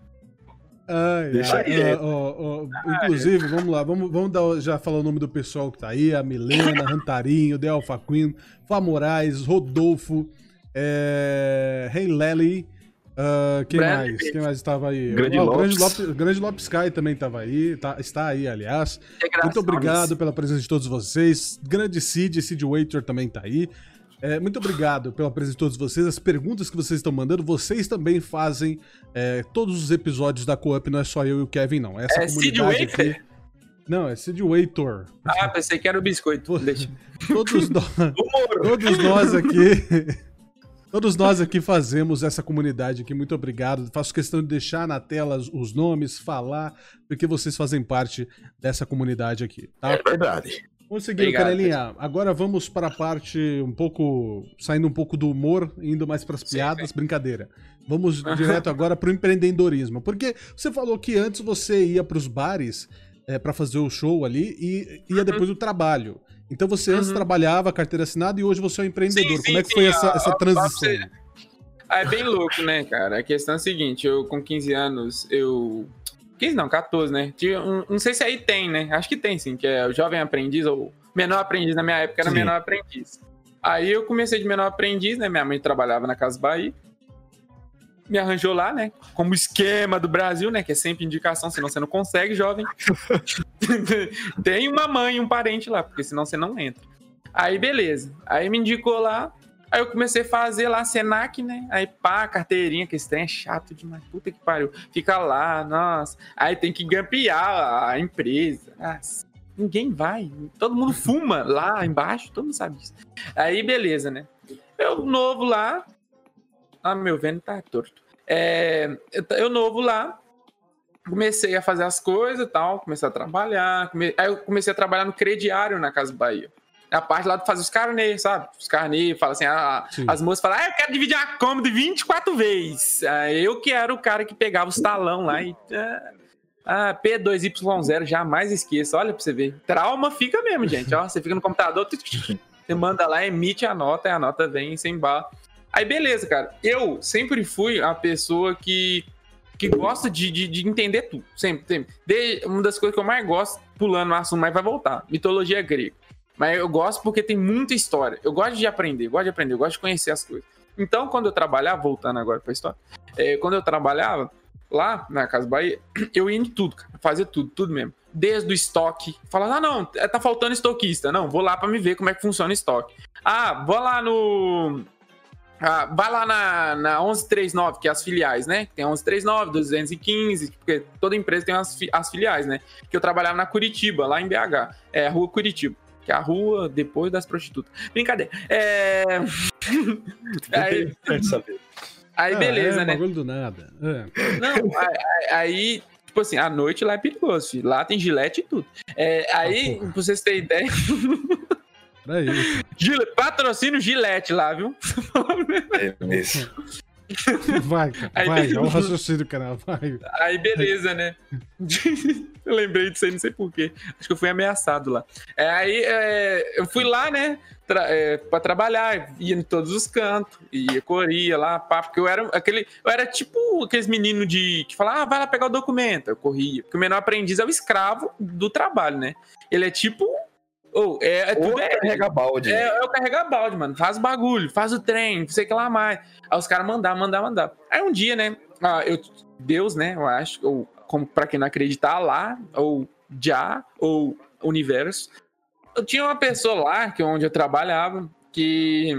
Ai, Deixa ai, quieto. ó, ó, ó, inclusive, vamos lá, vamos, vamos dar, já falar o nome do pessoal que tá aí, a Milena, Rantarinho, Del Faquin, Fá Moraes, Rodolfo, é, Rei Lely, ah, quem Bradley mais? Quem mais estava aí? Grande Ó, o Grande Lopes. Lopes, Grande Lopes Sky também estava aí, tá- está aí, aliás. Muito obrigado pela presença de todos vocês. Grande Cid, Cid Waiter também tá aí. É, muito obrigado pela presença de todos vocês. As perguntas que vocês estão mandando, vocês também fazem é, todos os episódios da Co-op, não é só eu e o Kevin, não. Essa É comunidade Waiter? aqui. Não, é Cid Waiter. Ah, pensei que era o biscoito. Deixa. Todos nós, todos nós aqui. Todos nós aqui fazemos essa comunidade aqui. Muito obrigado. Faço questão de deixar na tela os- os nomes, falar, porque vocês fazem parte dessa comunidade aqui, tá? É verdade. Obrigado, Canelinha. Agora vamos para a parte um pouco. saindo um pouco do humor, indo mais para as Sim, piadas, brincadeira. Vamos direto agora para o empreendedorismo. Porque você falou que antes você ia para os bares para fazer o show ali e ia depois do trabalho. Então você antes Uhum. trabalhava, carteira assinada, e hoje você é um empreendedor. Sim, Como é que sim, foi sim. essa, essa transição? Ah, é bem louco, né, cara? A questão é a seguinte, eu com 15 anos, eu... 15 não, 14, né? Tinha um- não sei se aí tem, né? Acho que tem, sim, que é o jovem aprendiz ou menor aprendiz. Na minha época era Sim. menor aprendiz. Aí eu comecei de menor aprendiz, né? Minha mãe trabalhava na Casa Bahia. Me arranjou lá, né? Como esquema do Brasil, né? Que é sempre indicação, senão você não consegue, jovem. tem uma mãe um parente lá, porque senão você não entra. Aí, beleza. Aí me indicou lá. Aí eu comecei a fazer lá Senac, né? Aí pá, carteirinha, que esse trem é chato demais. Puta que pariu. Fica lá, nossa. Aí tem que gampear a empresa. Nossa, ninguém vai. Todo mundo fuma lá embaixo, todo mundo sabe disso. Aí, beleza, né? Eu novo lá. Ah, meu vendo tá torto. É, eu- eu novo lá. Comecei a fazer as coisas e tal, comecei a trabalhar. come- Aí eu comecei a trabalhar no crediário na Casa Bahia. A parte lá de fazer os carnês, sabe? Os carnês, fala assim, ah, Sim. as moças falam, ah, eu quero dividir a cômoda 24 vezes. Aí eu que era o cara que pegava os talão lá e. ah, Ah, P2Y0, jamais esqueça. Olha pra você ver. Trauma fica mesmo, gente. Ó, você fica no computador, você manda lá, emite a nota, e a nota vem sem bala. Aí, beleza, cara. Eu sempre fui a pessoa que, que gosta de, de, de entender tudo. Sempre, sempre. De- uma das coisas que eu mais gosto, pulando no assunto, mas vai voltar. Mitologia grega. Mas eu gosto porque tem muita história. Eu gosto de aprender, gosto de aprender, gosto de conhecer as coisas. Então, quando eu trabalhava, voltando agora pra história, é, quando eu trabalhava lá na Casa Bahia, eu ia em tudo, cara. Fazia tudo, tudo mesmo. Desde o estoque. Falava, ah, não, tá faltando estoquista. Não, vou lá pra me ver como é que funciona o estoque. Ah, vou lá no. Ah, vai lá na, na 1139, que é as filiais, né? Tem 1139, 215, porque toda empresa tem as, as filiais, né? Que eu trabalhava na Curitiba, lá em BH. É, rua Curitiba. Que é a rua depois das prostitutas. Brincadeira. É. aí, aí, beleza, é, né? Do nada. É. Não, aí, aí, tipo assim, à noite lá é perigoso, filho. Lá tem gilete e tudo. É, aí, Ah, pra vocês terem ideia. Gile, patrocínio Gilete lá, viu? É mesmo. Vai, cara. Aí vai. É o raciocínio, cara. Vai. Aí, beleza, né? eu lembrei disso aí, não sei porquê. Acho que eu fui ameaçado lá. É, aí, é, eu fui lá, né? Tra é, pra trabalhar, ia em todos os cantos, ia, corria lá, pá, porque eu era aquele. Eu era tipo aqueles meninos de. que falam, ah, vai lá pegar o documento. Eu corria. Porque o menor aprendiz é o escravo do trabalho, né? Ele é tipo. Ou é, é Ou tudo é, carrega balde. é, é o carregar balde, mano. Faz o bagulho, faz o trem, não sei o que lá mais. Aí os caras mandar, mandar, mandar. Aí um dia, né? ah, eu, Deus, né? Eu acho, ou como pra quem não acreditar, lá, ou já, ou universo. Eu tinha uma pessoa lá, que é onde eu trabalhava, que.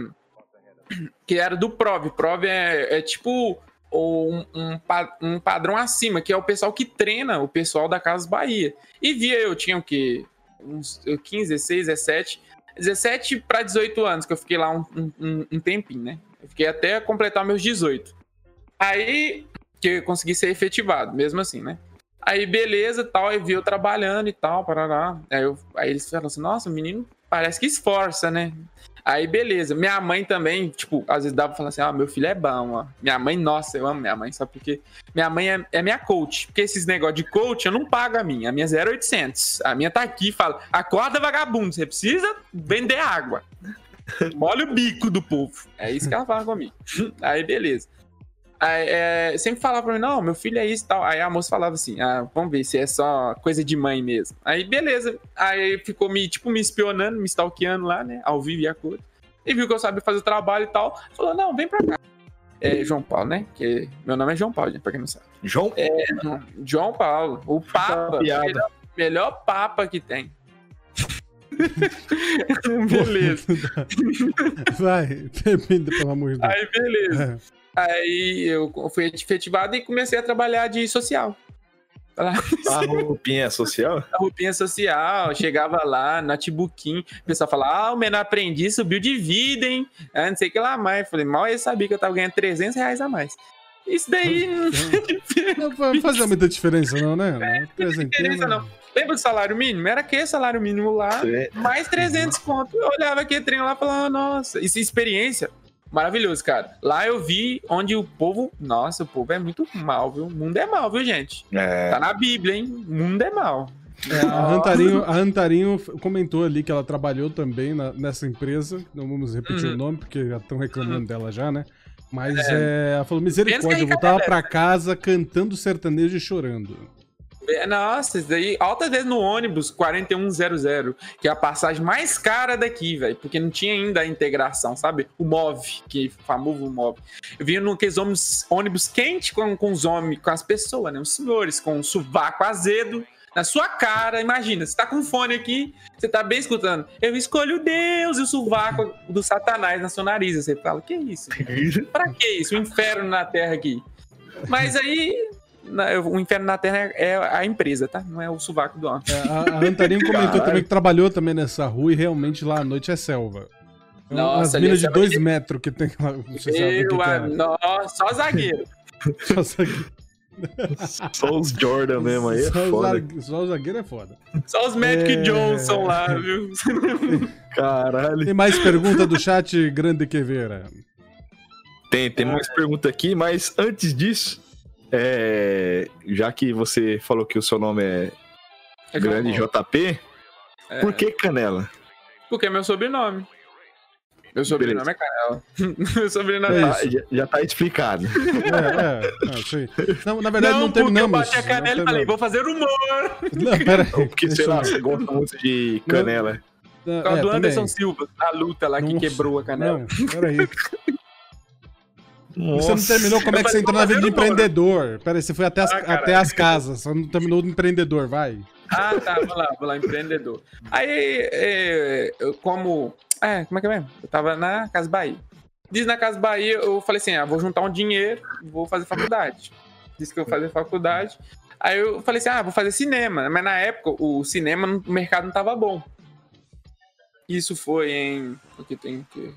que era do PROV. PROV é, é tipo um, um, pa- um padrão acima, que é o pessoal que treina o pessoal da Casa Bahia. E via eu, tinha o quê? Uns 15, 16, 17. 17 para 18 anos, que eu fiquei lá um, um- um tempinho, né? Eu fiquei até completar meus 18. Aí que eu consegui ser efetivado, mesmo assim, né? Aí, beleza, tal, aí vi eu trabalhando e tal, parará. Aí, eu, aí eles falaram assim, nossa, o menino parece que esforça, né? Aí, beleza. Minha mãe também, tipo, às vezes dava pra falar assim, ah, meu filho é bom, ó. Minha mãe, nossa, eu amo minha mãe, sabe por quê? Minha mãe é, é minha coach. Porque esses negócios de coach, eu não pago a minha. A minha é 0,800. A minha tá aqui fala, acorda vagabundo, você precisa vender água. Molha o bico do povo. É isso que ela fala comigo. Aí, beleza. Aí, é, sempre falava pra mim, não, meu filho é isso e tal. Aí a moça falava assim, ah, vamos ver se é só coisa de mãe mesmo. Aí, beleza. Aí ficou me, tipo, me espionando, me stalkeando lá, né? Ao vivo e a cor. E viu que eu sabia fazer o trabalho e tal. Falou, não, vem pra cá. É João Paulo, né? Que meu nome é João Paulo, gente, pra quem não sabe. João? João Paulo, o Papa. Melhor, melhor Papa que tem. beleza. Vai. Pelo amor de Deus. Aí, beleza. É. Aí eu fui efetivado e comecei a trabalhar de social. Lá A roupinha social? na roupinha social, chegava lá, notebookinho, o pessoal falava, ah, o menor aprendiz subiu de vida, hein? Ah, não sei o que lá mais. Falei, mal eu sabia que eu tava ganhando 300 reais a mais. Isso daí não Não vai fazer muita diferença, não, né? Não, tem diferença, não. Lembra do salário mínimo? Era que salário mínimo lá, É. mais 300 conto. Eu olhava aquele trem lá e falava, nossa, isso é experiência. Maravilhoso, cara. Lá eu vi onde o povo. Nossa, o povo é muito mal, viu? O mundo é mal, viu, gente? É. Tá na Bíblia, hein? O mundo é mal. É, a Rantarinho, a Rantarinho comentou ali que ela trabalhou também na- nessa empresa. Não vamos repetir Uhum. o nome, porque já estão reclamando dela já, né? Mas é, ela falou, misericórdia, eu voltava pra casa cantando sertanejo e chorando. É, Nossa, isso daí, altas vezes no ônibus 4100, que é a passagem mais cara daqui, velho, porque não tinha ainda a integração, sabe? O MOV, que é o famoso MOV. Eu vinha naqueles ônibus, ônibus quente com, com os homens, com as pessoas, né? Os senhores, com um sovaco azedo na sua cara. Imagina, você tá com fone aqui, você tá bem escutando. Eu escolho Deus e o sovaco do satanás na sua nariz. Você fala, que isso? Pra que isso? O inferno na terra aqui. Mas aí, na- o inferno na terra é a empresa, tá? Não é o sovaco do homem. É, a, a comentou Caralho. também que trabalhou também nessa rua e realmente lá à noite é selva. Nossa, As ali é minas de dois de- metros que tem lá. Eu, que é. nossa, só zagueiro. Só, zague- Só os Jordan mesmo aí é só o foda. zague- só o zagueiro é foda. Só os Magic É. Johnson lá, viu? Caralho. Tem mais pergunta do chat, Grande Queveira. Tem, tem mais pergunta aqui, mas antes disso, é, já que você falou que o seu nome é É Grande JP, É. por que Canela? Porque é meu sobrenome. Meu sobrenome é Canela. meu sobrenome É é isso. já, já tá explicado. É, é, é, aí. Não, na verdade, não, Não, porque eu terminamos. bati a canela e falei, terminamos. vou fazer humor. Não, pera aí. Porque, sei lá, você gosta muito de canela. Não, Por causa é, do Anderson também. Silva, a luta lá que Nossa, quebrou a canela. Não, peraí. Você não terminou como é que você entrou na vida de empreendedor. Pera aí, você foi até as, ah, até as casas, você não terminou do empreendedor, vai. Ah, tá, vou lá, vou lá, empreendedor. Aí, é, eu, como. É, como é que é mesmo? Eu tava na Casa Bahia. Diz na Casa Bahia, eu falei assim: ah, vou juntar um dinheiro, vou fazer faculdade. Disse que eu vou fazer faculdade. Aí eu falei assim: ah, vou fazer cinema. Mas na época, o cinema no mercado não tava bom. Isso foi em. O que tem que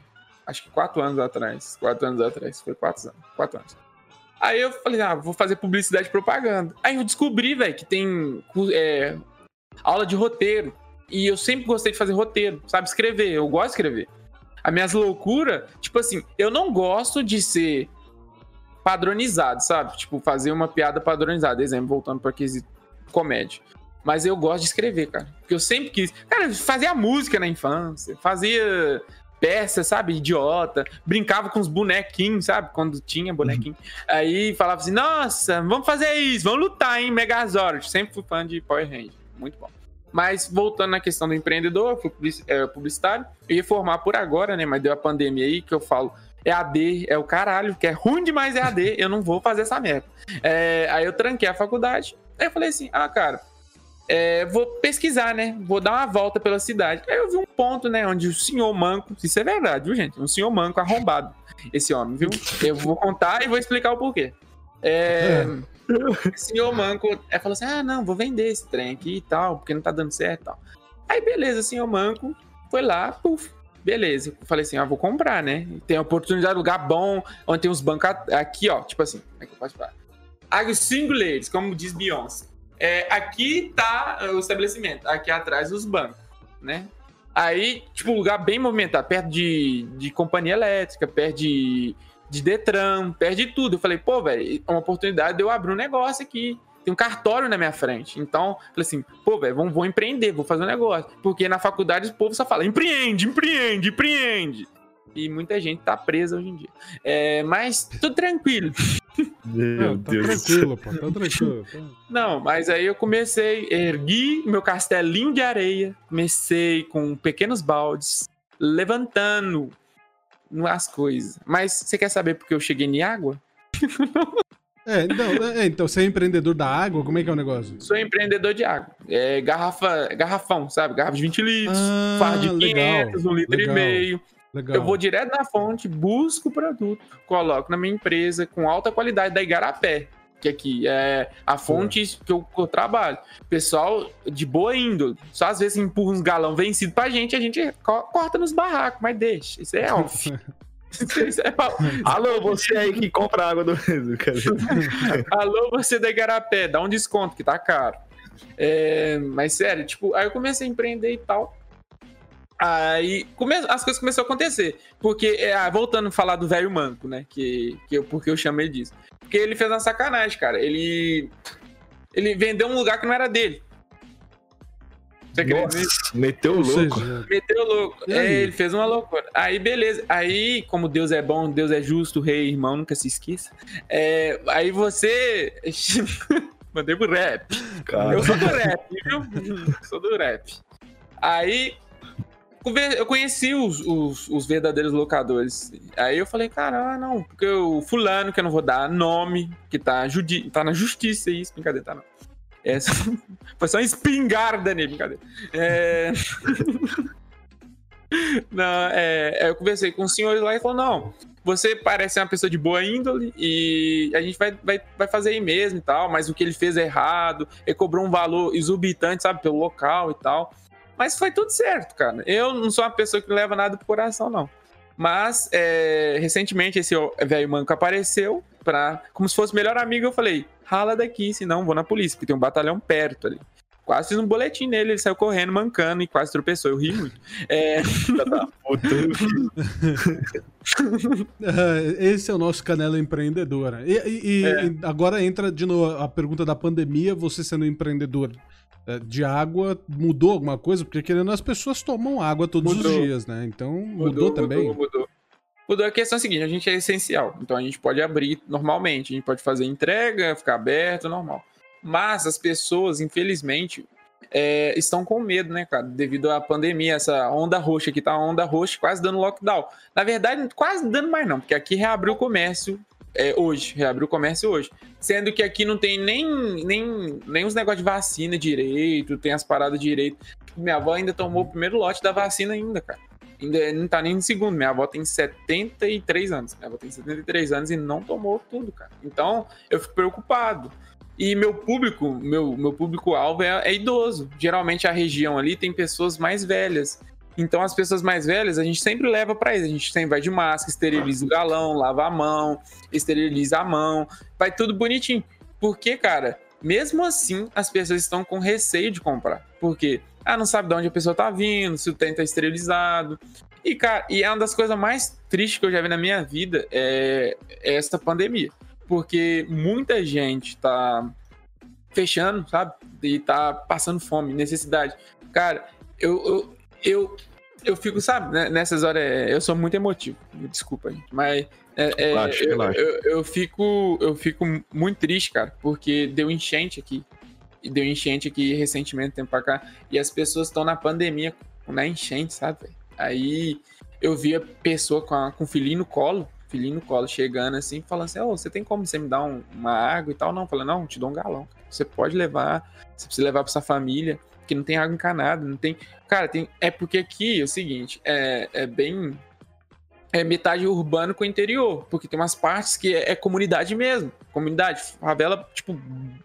acho que quatro anos atrás. Quatro anos atrás. Foi quatro anos. Quatro anos. Aí eu falei, ah, vou fazer publicidade e propaganda. Aí eu descobri, velho, que tem é, aula de roteiro. E eu sempre gostei de fazer roteiro, sabe? Escrever. Eu gosto de escrever. As minhas loucuras, tipo assim, eu não gosto de ser padronizado, sabe? Tipo, fazer uma piada padronizada. Exemplo, voltando para quesito comédia. Mas eu gosto de escrever, cara. Porque eu sempre quis. Cara, fazia música na infância, fazia peça, sabe? Idiota. Brincava com os bonequinhos, sabe? Quando tinha bonequinho. Uhum. Aí falava assim: nossa, vamos fazer isso, vamos lutar, hein? Megazord. Sempre fui fã de Power Ranger. Muito bom. Mas voltando na questão do empreendedor, fui é, publicitário. Eu ia formar por agora, né? Mas deu a pandemia aí que eu falo. É AD, é o caralho, que é ruim demais é AD, eu não vou fazer essa merda. É, aí eu tranquei a faculdade. Aí eu falei assim: ah, cara, é, vou pesquisar, né? Vou dar uma volta pela cidade. Aí eu vi um ponto, né? Onde o senhor manco, isso é verdade, viu, gente? Um senhor manco arrombado, esse homem, viu? Eu vou contar e vou explicar o porquê. É, o senhor manco é, falou assim: ah, não, vou vender esse trem aqui e tal, porque não tá dando certo e tal. Aí, beleza, o senhor manco foi lá, puf, beleza. Eu falei assim: ah, vou comprar, né? Tem oportunidade de lugar bom, onde tem uns bancos aqui, ó, tipo assim, como é que eu posso falar? Água singulares, como diz Beyoncé. É, aqui tá o estabelecimento, aqui atrás os bancos, né? Aí, tipo, lugar bem movimentado, perto de, de companhia elétrica, perto de, de Detran, perto de tudo. Eu falei, pô, velho, é uma oportunidade de eu abrir um negócio aqui. Tem um cartório na minha frente. Então, falei assim, pô, velho, vou, vou empreender, vou fazer um negócio. Porque na faculdade o povo só fala, empreende, empreende, empreende e muita gente tá presa hoje em dia. É, mas tudo tranquilo. Meu não, tá Deus. tranquilo, pô, tá tranquilo. Não, mas aí eu comecei, ergui meu castelinho de areia, comecei com pequenos baldes, levantando as coisas. Mas você quer saber porque eu cheguei em água? É, então, é, então, você é empreendedor da água? Como é que é o negócio? Sou empreendedor de água. É garrafa, garrafão, sabe? Garrafa de 20 litros, ah, fardo de 500, legal, um litro legal. e meio. Legal. Eu vou direto na fonte, busco o produto, coloco na minha empresa com alta qualidade da Igarapé, que aqui é a fonte que eu, que eu, trabalho. Pessoal de boa índole. Só às vezes empurra uns galão vencido pra gente, a gente corta nos barracos, mas deixa. Isso é óbvio. É Alô, você aí que compra água do cara. Alô, você da Igarapé, dá um desconto que tá caro. É, mas sério, tipo, aí eu comecei a empreender e tal. Aí come... as coisas começaram a acontecer. Porque, é, ah, voltando a falar do velho manco, né? Que, que eu, porque eu chamei disso. Porque ele fez uma sacanagem, cara. Ele. Ele vendeu um lugar que não era dele. Você Nossa, meteu o louco. Meteu o louco. É, ele fez uma loucura. Aí, beleza. Aí, como Deus é bom, Deus é justo, rei, irmão, nunca se esqueça. É, aí você. Mandei pro rap. Cara. Eu sou do rap, viu? sou do rap. Aí eu conheci os, os, os, verdadeiros locadores. Aí eu falei, cara, ah, não, porque o fulano, que eu não vou dar nome, que tá, judi tá na justiça isso, brincadeira, tá não. É, foi só espingarda nele, brincadeira. É... não, é, é, eu conversei com o senhor lá e falou, não, você parece uma pessoa de boa índole e a gente vai, vai, vai fazer aí mesmo e tal, mas o que ele fez é errado, ele cobrou um valor exorbitante, sabe, pelo local e tal. Mas foi tudo certo, cara. Eu não sou uma pessoa que leva nada pro coração, não. Mas, é, recentemente, esse velho manco apareceu pra, como se fosse melhor amigo. Eu falei, rala daqui, senão vou na polícia, porque tem um batalhão perto ali. Quase fiz um boletim nele, ele saiu correndo, mancando e quase tropeçou. Eu ri muito. É... Esse é o nosso Canela Empreendedora. E, e, é. e, agora entra de novo a pergunta da pandemia, você sendo empreendedor é, de água mudou alguma coisa? Porque querendo as pessoas tomam água todos mudou. os dias, né? Então mudou, mudou também. Mudou, mudou. Mudou a questão é a seguinte: a gente é essencial. Então a gente pode abrir normalmente, a gente pode fazer entrega, ficar aberto, normal. Mas as pessoas, infelizmente, é, estão com medo, né, cara? Devido à pandemia, essa onda roxa aqui tá uma onda roxa, quase dando lockdown. Na verdade, quase dando mais não, porque aqui reabriu o comércio é, hoje, reabriu o comércio hoje. Sendo que aqui não tem nem, nem, nem os negócios de vacina direito, tem as paradas direito. Minha avó ainda tomou o primeiro lote da vacina ainda, cara. Ainda não tá nem no segundo. Minha avó tem 73 anos. Minha avó tem 73 anos e não tomou tudo, cara. Então, eu fico preocupado. E meu público, meu, meu público-alvo é, é, idoso. Geralmente a região ali tem pessoas mais velhas. Então as pessoas mais velhas a gente sempre leva para eles. A gente sempre vai de máscara, esteriliza o galão, lava a mão, esteriliza a mão, vai tudo bonitinho. Porque, cara, mesmo assim as pessoas estão com receio de comprar. Porque ah, não sabe de onde a pessoa tá vindo, se o trem tá esterilizado. E, cara, e é uma das coisas mais tristes que eu já vi na minha vida é, é essa pandemia porque muita gente tá fechando, sabe? E tá passando fome, necessidade. Cara, eu, eu, eu, eu fico, sabe, né, nessas horas, é, eu sou muito emotivo, desculpa, gente, mas é, é, relaxa, eu, relaxa. Eu, eu, fico, eu fico muito triste, cara, porque deu enchente aqui, e deu enchente aqui recentemente, tempo pra cá, e as pessoas estão na pandemia, na enchente, sabe? Aí eu via pessoa com, a, com filhinho no colo, filhinho no colo, chegando assim, falando assim: oh, você tem como você me dar um, uma água e tal? Não, falando, não, te dou um galão. Você pode levar, você precisa levar pra sua família, que não tem água encanada, não tem. Cara, tem. É porque aqui é o seguinte, é, é bem. É metade urbano com interior, porque tem umas partes que é, é comunidade mesmo. Comunidade, favela, tipo,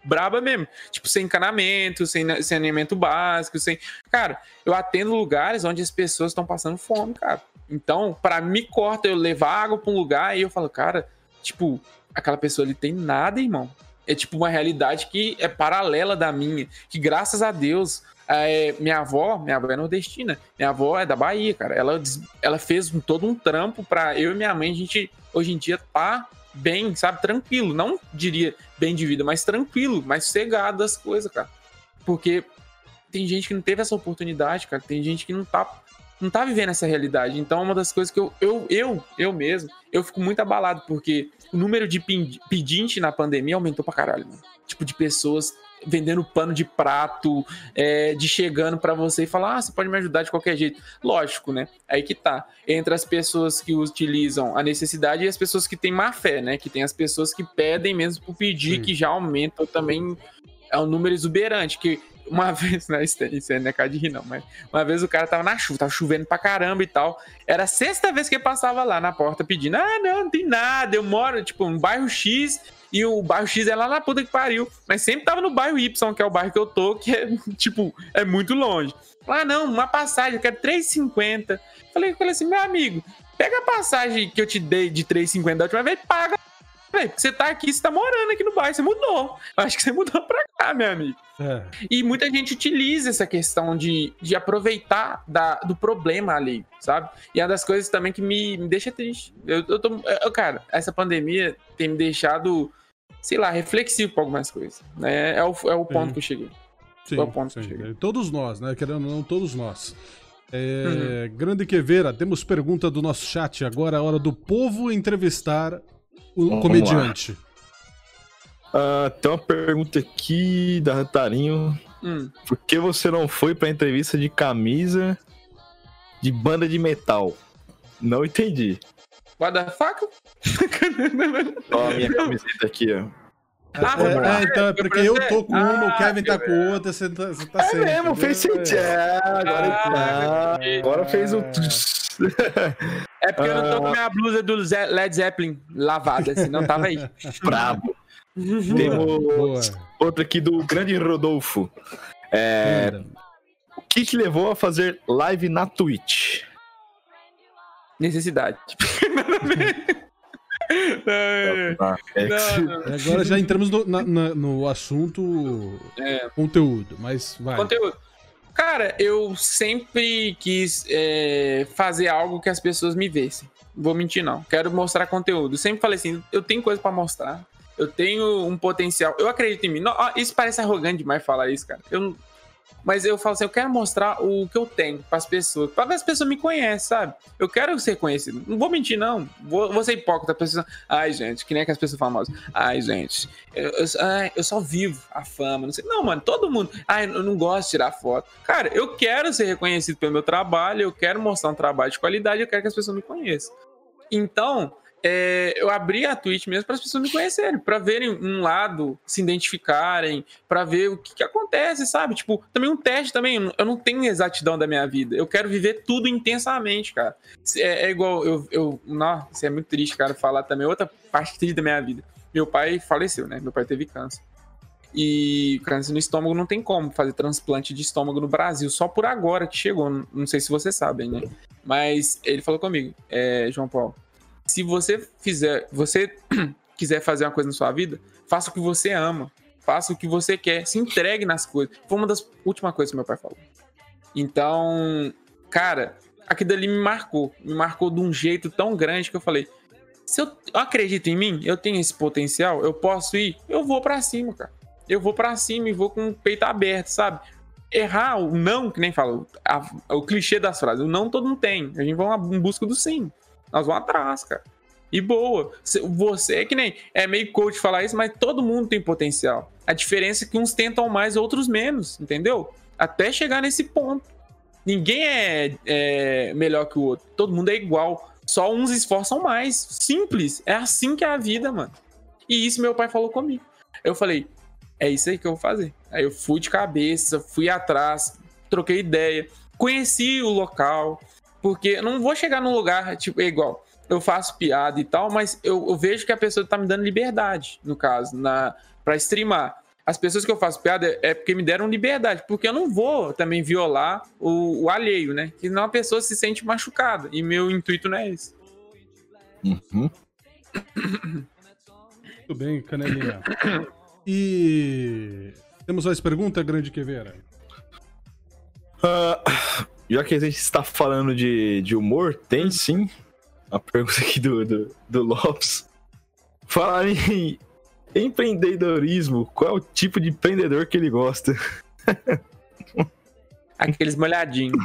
braba mesmo. Tipo, sem encanamento, sem saneamento básico, sem. Cara, eu atendo lugares onde as pessoas estão passando fome, cara então, para mim, corta eu levar água pra um lugar e eu falo, cara, tipo, aquela pessoa ali tem nada, irmão. É tipo uma realidade que é paralela da minha. Que graças a Deus, é, minha avó, minha avó é nordestina, minha avó é da Bahia, cara. Ela, ela fez todo um trampo pra eu e minha mãe, a gente hoje em dia tá bem, sabe, tranquilo. Não diria bem de vida, mas tranquilo, mais sossegado das coisas, cara. Porque tem gente que não teve essa oportunidade, cara. Tem gente que não tá não tá vivendo essa realidade. Então, uma das coisas que eu, eu, eu, eu mesmo, eu fico muito abalado, porque o número de pedinte na pandemia aumentou pra caralho, mano. Tipo, de pessoas vendendo pano de prato, é, de chegando para você e falar, ah, você pode me ajudar de qualquer jeito. Lógico, né? Aí que tá. Entre as pessoas que utilizam a necessidade e as pessoas que têm má fé, né? Que tem as pessoas que pedem mesmo por pedir, Sim. que já aumentam também é um número exuberante, que uma vez, né? Isso, isso não é cara de rir, não, mas uma vez o cara tava na chuva, tava chovendo pra caramba e tal. Era a sexta vez que ele passava lá na porta pedindo: ah, não, não tem nada, eu moro, tipo, no bairro X. E o bairro X é lá na puta que pariu. Mas sempre tava no bairro Y, que é o bairro que eu tô, que é, tipo, é muito longe. Ah, não, uma passagem, eu quero 3,50. Falei, falei assim, meu amigo, pega a passagem que eu te dei de 3,50 da última vez e paga porque você tá aqui, você tá morando aqui no bairro, você mudou. Eu acho que você mudou pra cá, meu amigo. É. E muita gente utiliza essa questão de, de aproveitar da, do problema ali, sabe? E é uma das coisas também que me, me deixa triste. Eu, eu tô. Eu, cara, essa pandemia tem me deixado, sei lá, reflexivo com algumas coisas. Né? É, o, é o ponto sim. que eu cheguei. Sim, é o ponto sim. que eu cheguei. Todos nós, né? Querendo ou não, todos nós. É, uhum. Grande Queveira, temos pergunta do nosso chat. Agora é a hora do povo entrevistar o Vamos comediante? Uh, tem uma pergunta aqui da Rantarinho. Hum. Por que você não foi pra entrevista de camisa de banda de metal? Não entendi. What the fuck? Ó, a minha camiseta aqui, ó. Ah, é, é, então é porque eu tô com uma, ah, o Kevin tá com outra, você tá, você tá é É mesmo, fez sentido. É, agora, ah, tá. agora fez o. É porque eu não tô com minha blusa do Led Zeppelin lavada, senão tava aí. Brabo. Temos outra aqui do grande Rodolfo. É, o que te levou a fazer live na Twitch? Necessidade. não, não. Agora já entramos no, na, no assunto é. conteúdo, mas vai. Conteúdo. Cara, eu sempre quis é, fazer algo que as pessoas me vissem. Vou mentir, não. Quero mostrar conteúdo. Sempre falei assim: eu tenho coisa para mostrar. Eu tenho um potencial. Eu acredito em mim. Não, isso parece arrogante demais falar isso, cara. Eu, Mas eu falo assim, eu quero mostrar o que eu tenho para as pessoas, para que as pessoas me conheçam, sabe? Eu quero ser conhecido. Não vou mentir, não. Vou, vou ser hipócrita. Pessoa, ai, gente, que nem as pessoas famosas. Ai, gente, eu, eu, ai, eu só vivo a fama. Não sei. Não, mano, todo mundo. Ai, eu não gosto de tirar foto. Cara, eu quero ser reconhecido pelo meu trabalho, eu quero mostrar um trabalho de qualidade, eu quero que as pessoas me conheçam. Então, é, eu abri a Twitch mesmo para as pessoas me conhecerem, para verem um lado, se identificarem, para ver o que, que, acontece, sabe? Tipo, também um teste também. Eu não tenho exatidão da minha vida. Eu quero viver tudo intensamente, cara. É, é igual eu, eu, não, isso é muito triste, cara, falar também outra parte triste da minha vida. Meu pai faleceu, né? Meu pai teve câncer. E câncer no estômago não tem como fazer transplante de estômago no Brasil, só por agora que chegou. Não sei se vocês sabem, né? Mas ele falou comigo, é, João Paulo se você fizer, você quiser fazer uma coisa na sua vida, faça o que você ama, faça o que você quer, se entregue nas coisas. Foi uma das últimas coisas que meu pai falou. Então, cara, aquilo dali me marcou, me marcou de um jeito tão grande que eu falei: se eu, acredito em mim, eu tenho esse potencial, eu posso ir, eu vou para cima, cara. Eu vou para cima e vou com o peito aberto, sabe? Errar o não, que nem falo, o clichê das frases, o não todo mundo tem. A gente vai em busca do sim. Nós vamos atrás, cara. E boa. Você é que nem. É meio coach falar isso, mas todo mundo tem potencial. A diferença é que uns tentam mais, outros menos, entendeu? Até chegar nesse ponto. Ninguém é, é melhor que o outro. Todo mundo é igual. Só uns esforçam mais. Simples. É assim que é a vida, mano. E isso meu pai falou comigo. Eu falei, é isso aí que eu vou fazer. Aí eu fui de cabeça, fui atrás, troquei ideia, conheci o local, porque eu não vou chegar num lugar, tipo, é igual. Eu faço piada e tal, mas eu, eu vejo que a pessoa tá me dando liberdade, no caso, na para streamar. As pessoas que eu faço piada é porque me deram liberdade, porque eu não vou também violar o, o alheio, né? Que não a pessoa se sente machucada. E meu intuito não é esse. Uhum. Muito bem, Canelinha. E temos mais pergunta, Grande Queveira? Uh, já que a gente está falando de, de humor, tem sim a pergunta aqui do, do, do Lopes. Falar em empreendedorismo, qual é o tipo de empreendedor que ele gosta? Aqueles molhadinhos.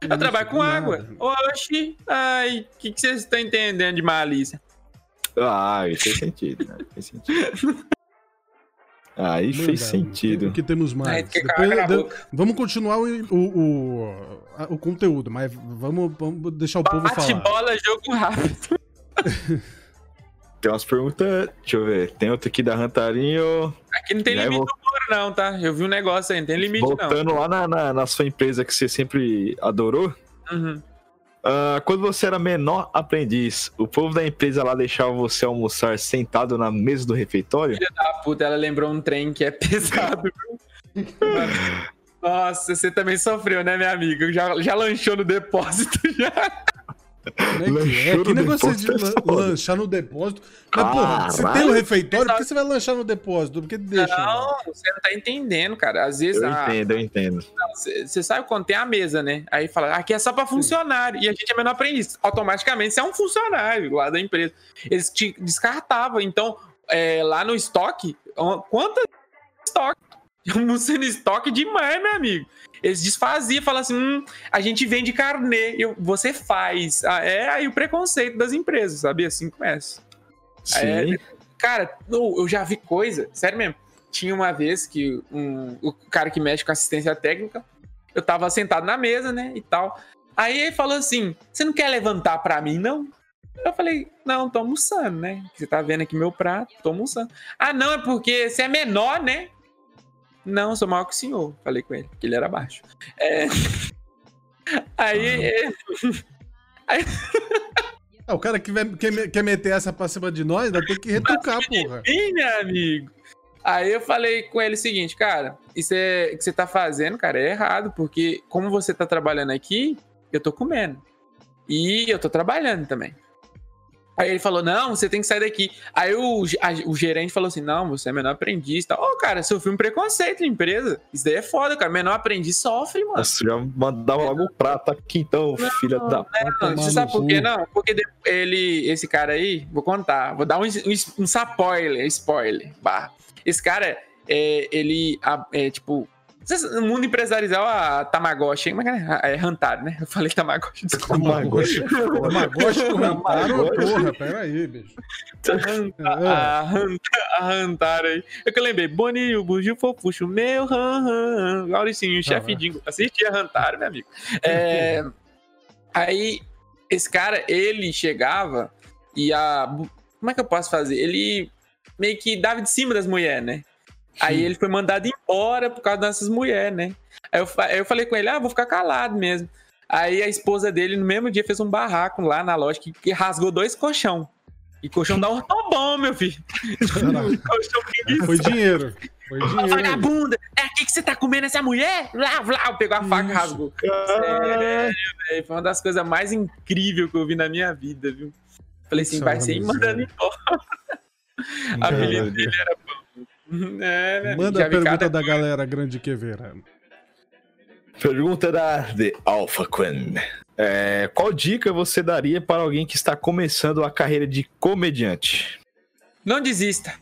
Eu trabalho com água. Oxi, ai, o que, que vocês estão entendendo de malícia? Ah, isso faz sentido, né? Faz sentido. Aí Verdade. fez sentido. O que temos mais? Depois, vamos continuar o, o, o, o, conteúdo, mas vamos, vamos deixar o povo falar. bola, jogo rápido. Tem umas perguntas. Deixa eu ver. Tem outra aqui da Rantarinho. Aqui não tem limite vou... não, tá? Eu vi um negócio aí, não tem limite Voltando não. Voltando lá na, na, na, sua empresa que você sempre adorou. Uhum. Uh, quando você era menor aprendiz, o povo da empresa lá deixava você almoçar sentado na mesa do refeitório? Filha da puta, ela lembrou um trem que é pesado. Nossa, você também sofreu, né, minha amiga? Já, já lanchou no depósito já. Como é que é? Que negócio é de lanchar no depósito? Mas, porra, você tem um refeitório, por que você vai lanchar no depósito? Porque deixa. Não, você não tá entendendo, cara. Às vezes. Eu a... entendo, eu entendo. Você sabe quando tem a mesa, né? Aí fala, aqui é só pra funcionário. Sim. E a gente é menor aprendiz. Automaticamente você é um funcionário lá da empresa. Eles te descartavam. Então, é, lá no estoque, quantas estoque? Almocei no estoque demais, meu amigo. Eles desfaziam, falavam assim: hum, a gente vende carnê, eu, você faz. Ah, é aí o preconceito das empresas, sabe? Assim começa. Sim. É, cara, eu já vi coisa, sério mesmo. Tinha uma vez que um, o cara que mexe com assistência técnica, eu tava sentado na mesa, né, e tal. Aí ele falou assim: Você não quer levantar pra mim, não? Eu falei, não, tô almoçando, né? Você tá vendo aqui meu prato, tô almoçando. Ah, não, é porque você é menor, né? Não, sou maior que o senhor. Falei com ele, porque ele era baixo. É... Aí. Aí... Ah, o cara que vai, quer, quer meter essa pra cima de nós, ainda tem que retrucar, porra. Sim, meu amigo. Aí eu falei com ele o seguinte, cara, isso é que você tá fazendo, cara, é errado, porque como você tá trabalhando aqui, eu tô comendo. E eu tô trabalhando também. Aí ele falou: Não, você tem que sair daqui. Aí o, a, o gerente falou assim: Não, você é menor aprendiz. Ô, oh, cara, sofreu um preconceito na empresa. Isso daí é foda, cara. Menor aprendiz sofre, mano. Você já mandava logo o prato aqui, então, não, filha da. Não, você sabe por quê? Não, porque ele, esse cara aí, vou contar, vou dar um, um, um spoiler, spoiler. Bah. Esse cara, é, ele, é, tipo, no mundo empresarial, a Tamagotchi, como é é? É Hantaro, né? Eu falei Tamagotchi, desculpa. Tamagotchi. Tamagotchi com Hantaro, porra, peraí, bicho. A, a Hantaro aí. É que eu lembrei, Boninho, Bugio Fofuxo, meu han, han, Mauricinho, ah, chefe Dingo. Assistia Hantaro, meu amigo. É, aí, esse cara, ele chegava e a... Como é que eu posso fazer? Ele meio que dava de cima das mulheres, né? Aí ele foi mandado embora por causa dessas mulheres, né? Aí eu, aí eu falei com ele, ah, vou ficar calado mesmo. Aí a esposa dele, no mesmo dia, fez um barraco lá na loja que, que rasgou dois colchão. E colchão da bom, meu filho. colchão Foi dinheiro. Foi dinheiro. Vagabunda, é aqui que você tá comendo essa mulher? Lá, lá, pegou a faca e rasgou. Sério, Foi uma das coisas mais incríveis que eu vi na minha vida, viu? Falei assim, vai ser mandando embora. A apelido dele era é, né? Manda a pergunta da galera grande Queveira. Pergunta da The Alpha Queen. É, qual dica você daria para alguém que está começando a carreira de comediante? Não desista.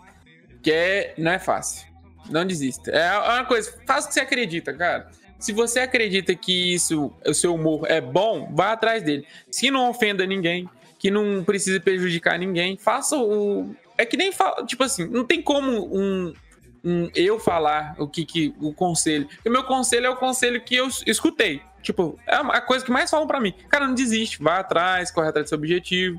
Que é, não é fácil. Não desista. É uma coisa, faça o que você acredita, cara. Se você acredita que isso, o seu humor é bom, vá atrás dele. Se não ofenda ninguém, que não precisa prejudicar ninguém, faça o, é que nem fala, tipo assim, não tem como um, um eu falar o que, que o conselho. O meu conselho é o conselho que eu escutei. Tipo, é a coisa que mais falam para mim. Cara, não desiste, vá atrás, corre atrás do seu objetivo.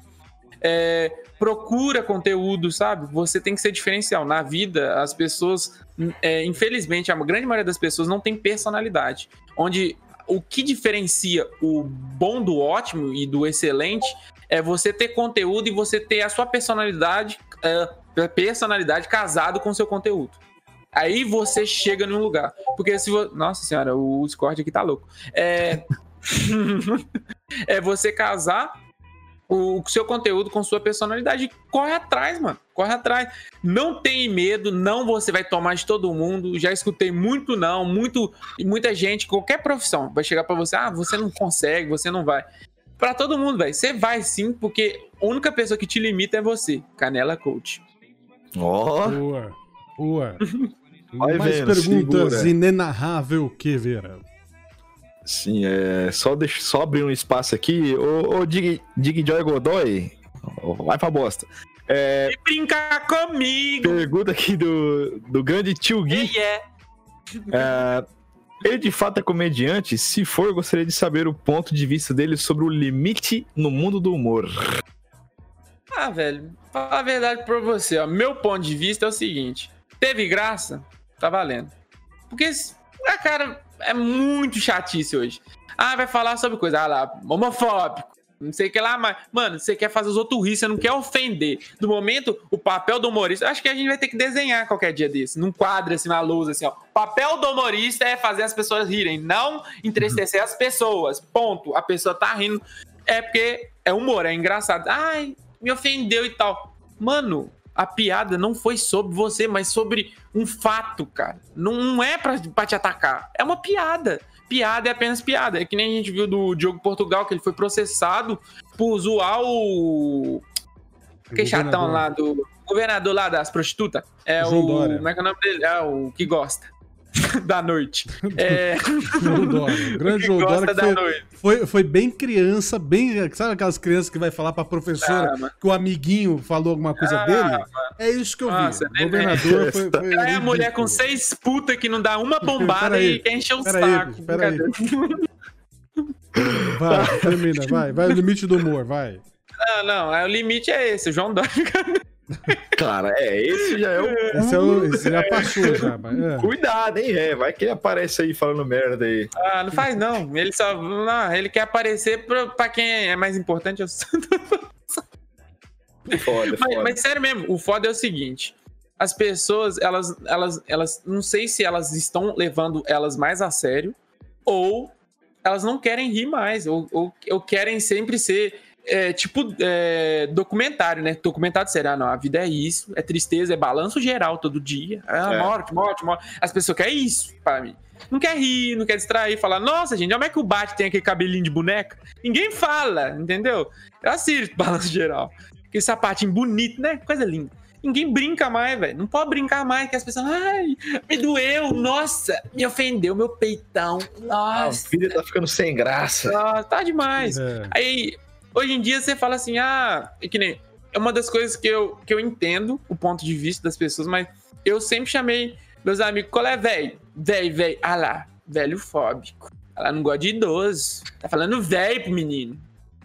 É, procura conteúdo, sabe? Você tem que ser diferencial. Na vida, as pessoas, é, infelizmente, a grande maioria das pessoas não tem personalidade. Onde o que diferencia o bom do ótimo e do excelente é você ter conteúdo e você ter a sua personalidade, é, personalidade casado com seu conteúdo. Aí você chega num lugar. Porque se você. Nossa senhora, o Discord aqui tá louco. É. é você casar o seu conteúdo com sua personalidade. Corre atrás, mano. Corre atrás. Não tem medo, não você vai tomar de todo mundo. Já escutei muito não, muito muita gente, qualquer profissão vai chegar para você, ah, você não consegue, você não vai para todo mundo, velho. Você vai sim, porque a única pessoa que te limita é você. Canela Coach. Ó. Oh. Boa. Boa. Mais vendo, perguntas segura. inenarrável que Vera. Sim, é. Só, deixa, só abrir um espaço aqui. Ô, ô Dig, Dig Joy Godoy, vai pra bosta. É, e brincar comigo! Pergunta aqui do, do grande Tio Gui. Yeah. É, ele de fato é comediante? Se for, gostaria de saber o ponto de vista dele sobre o limite no mundo do humor. Ah, velho, falar a verdade pra você, ó. Meu ponto de vista é o seguinte: teve graça, tá valendo. Porque, a cara, é muito chatice hoje. Ah, vai falar sobre coisa, ah lá, homofóbico não sei o que lá, mas, mano, você quer fazer os outros rir, você não quer ofender. No momento, o papel do humorista, acho que a gente vai ter que desenhar qualquer dia desse, num quadro assim na luz, assim, ó. O papel do humorista é fazer as pessoas rirem, não entristecer as pessoas. Ponto. A pessoa tá rindo. É porque é humor, é engraçado. Ai, me ofendeu e tal. Mano, a piada não foi sobre você, mas sobre um fato, cara. Não é pra, pra te atacar. É uma piada piada é apenas piada. É que nem a gente viu do Diogo Portugal, que ele foi processado por zoar o. Que chatão lá do. Governador lá das prostitutas. É João o. Dória. Como é que é o nome dele? É o que gosta. da noite. É... Dória. grande João Dória que foi, foi, foi, bem criança, bem. Sabe aquelas crianças que vai falar pra professora ah, que o amiguinho falou alguma coisa ah, dele? Mano. É isso que eu Nossa, vi. O governador foi. foi é a mulher com seis putas que não dá uma bombada e quer encher o saco. Aí. Vai, termina, vai. Vai o limite do humor, vai. Não, não, é, o limite é esse, o João Dória. Cara, é, esse já é o. Esse, é o, esse já passou, já. Mas, é. Cuidado, hein, é. Vai que ele aparece aí falando merda aí. Ah, não faz não. Ele só. Não, ele quer aparecer pra, pra quem é mais importante. Eu... foda, mas, foda. mas sério mesmo, o foda é o seguinte. As pessoas, elas, elas, elas. Não sei se elas estão levando elas mais a sério ou elas não querem rir mais, ou, ou, ou querem sempre ser é, tipo é, documentário, né? Documentário sério. Ah, não, a vida é isso, é tristeza, é balanço geral todo dia. Ah, é. morte, morte, morte. As pessoas querem isso para mim. Não quer rir, não quer distrair, falar, nossa, gente, como é que o Bate tem aquele cabelinho de boneca? Ninguém fala, entendeu? Eu assisto balanço geral. Aquele sapatinho bonito, né? Coisa linda. Ninguém brinca mais, velho. Não pode brincar mais, que as pessoas. Ai, me doeu, nossa, me ofendeu meu peitão. Nossa. A vida tá ficando sem graça. Nossa, tá demais. É. Aí, hoje em dia, você fala assim, ah, é que nem. É uma das coisas que eu, que eu entendo o ponto de vista das pessoas, mas eu sempre chamei meus amigos, qual é, velho? Velho, velho. Ah lá, velho fóbico. Ela não gosta de idoso. Tá falando velho pro menino.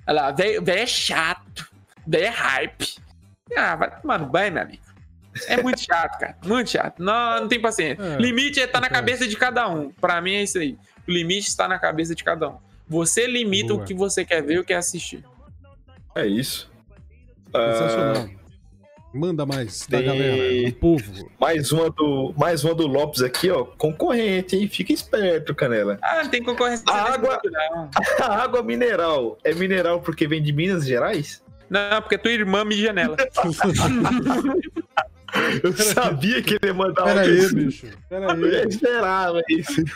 Olha lá, velho é chato. Velho é hype. Ah, vai tomar no banho, meu amigo. É muito chato, cara. Muito chato. Não, não tem paciência. É, limite é tá na cabeça de cada um. Pra mim é isso aí. O limite está na cabeça de cada um. Você limita Boa. o que você quer ver ou quer assistir. É isso. Sensacional. Uh... Manda mais Tem... da galera, do povo. Mais uma do, mais uma do Lopes aqui, ó. Concorrente, hein? Fica esperto, Canela. Ah, não tem concorrência. A água, a água mineral é mineral porque vem de Minas Gerais? Não, porque tua irmã me janela. Eu sabia que ele ia mandar Pera aí, bicho. Pera aí. Eu esperava isso.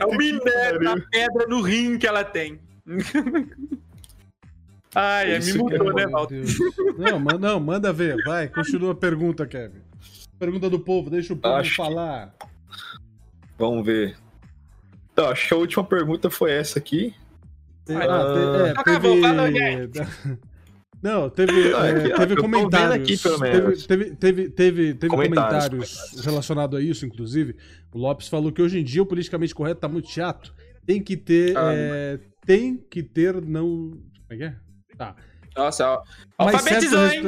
é o minério da pedra no rim que ela tem. Ai, Isso me mudou, é né, Valdo? Não, não, manda ver. Vai, continua a pergunta, Kevin. Pergunta do povo, deixa o povo acho falar. Que... Vamos ver. Então, acho que a última pergunta foi essa aqui. Ah, te, é, Acabou, teve... Não, teve, ah, é, teve comentários. Aqui, teve, teve, teve, teve, teve comentários, comentários relacionados a isso, inclusive. O Lopes falou que hoje em dia o politicamente correto tá muito chato. Tem que ter. Ah, é, tem que ter não. Como é que é? Tá. Nossa, ó. Alfabetizou, hein?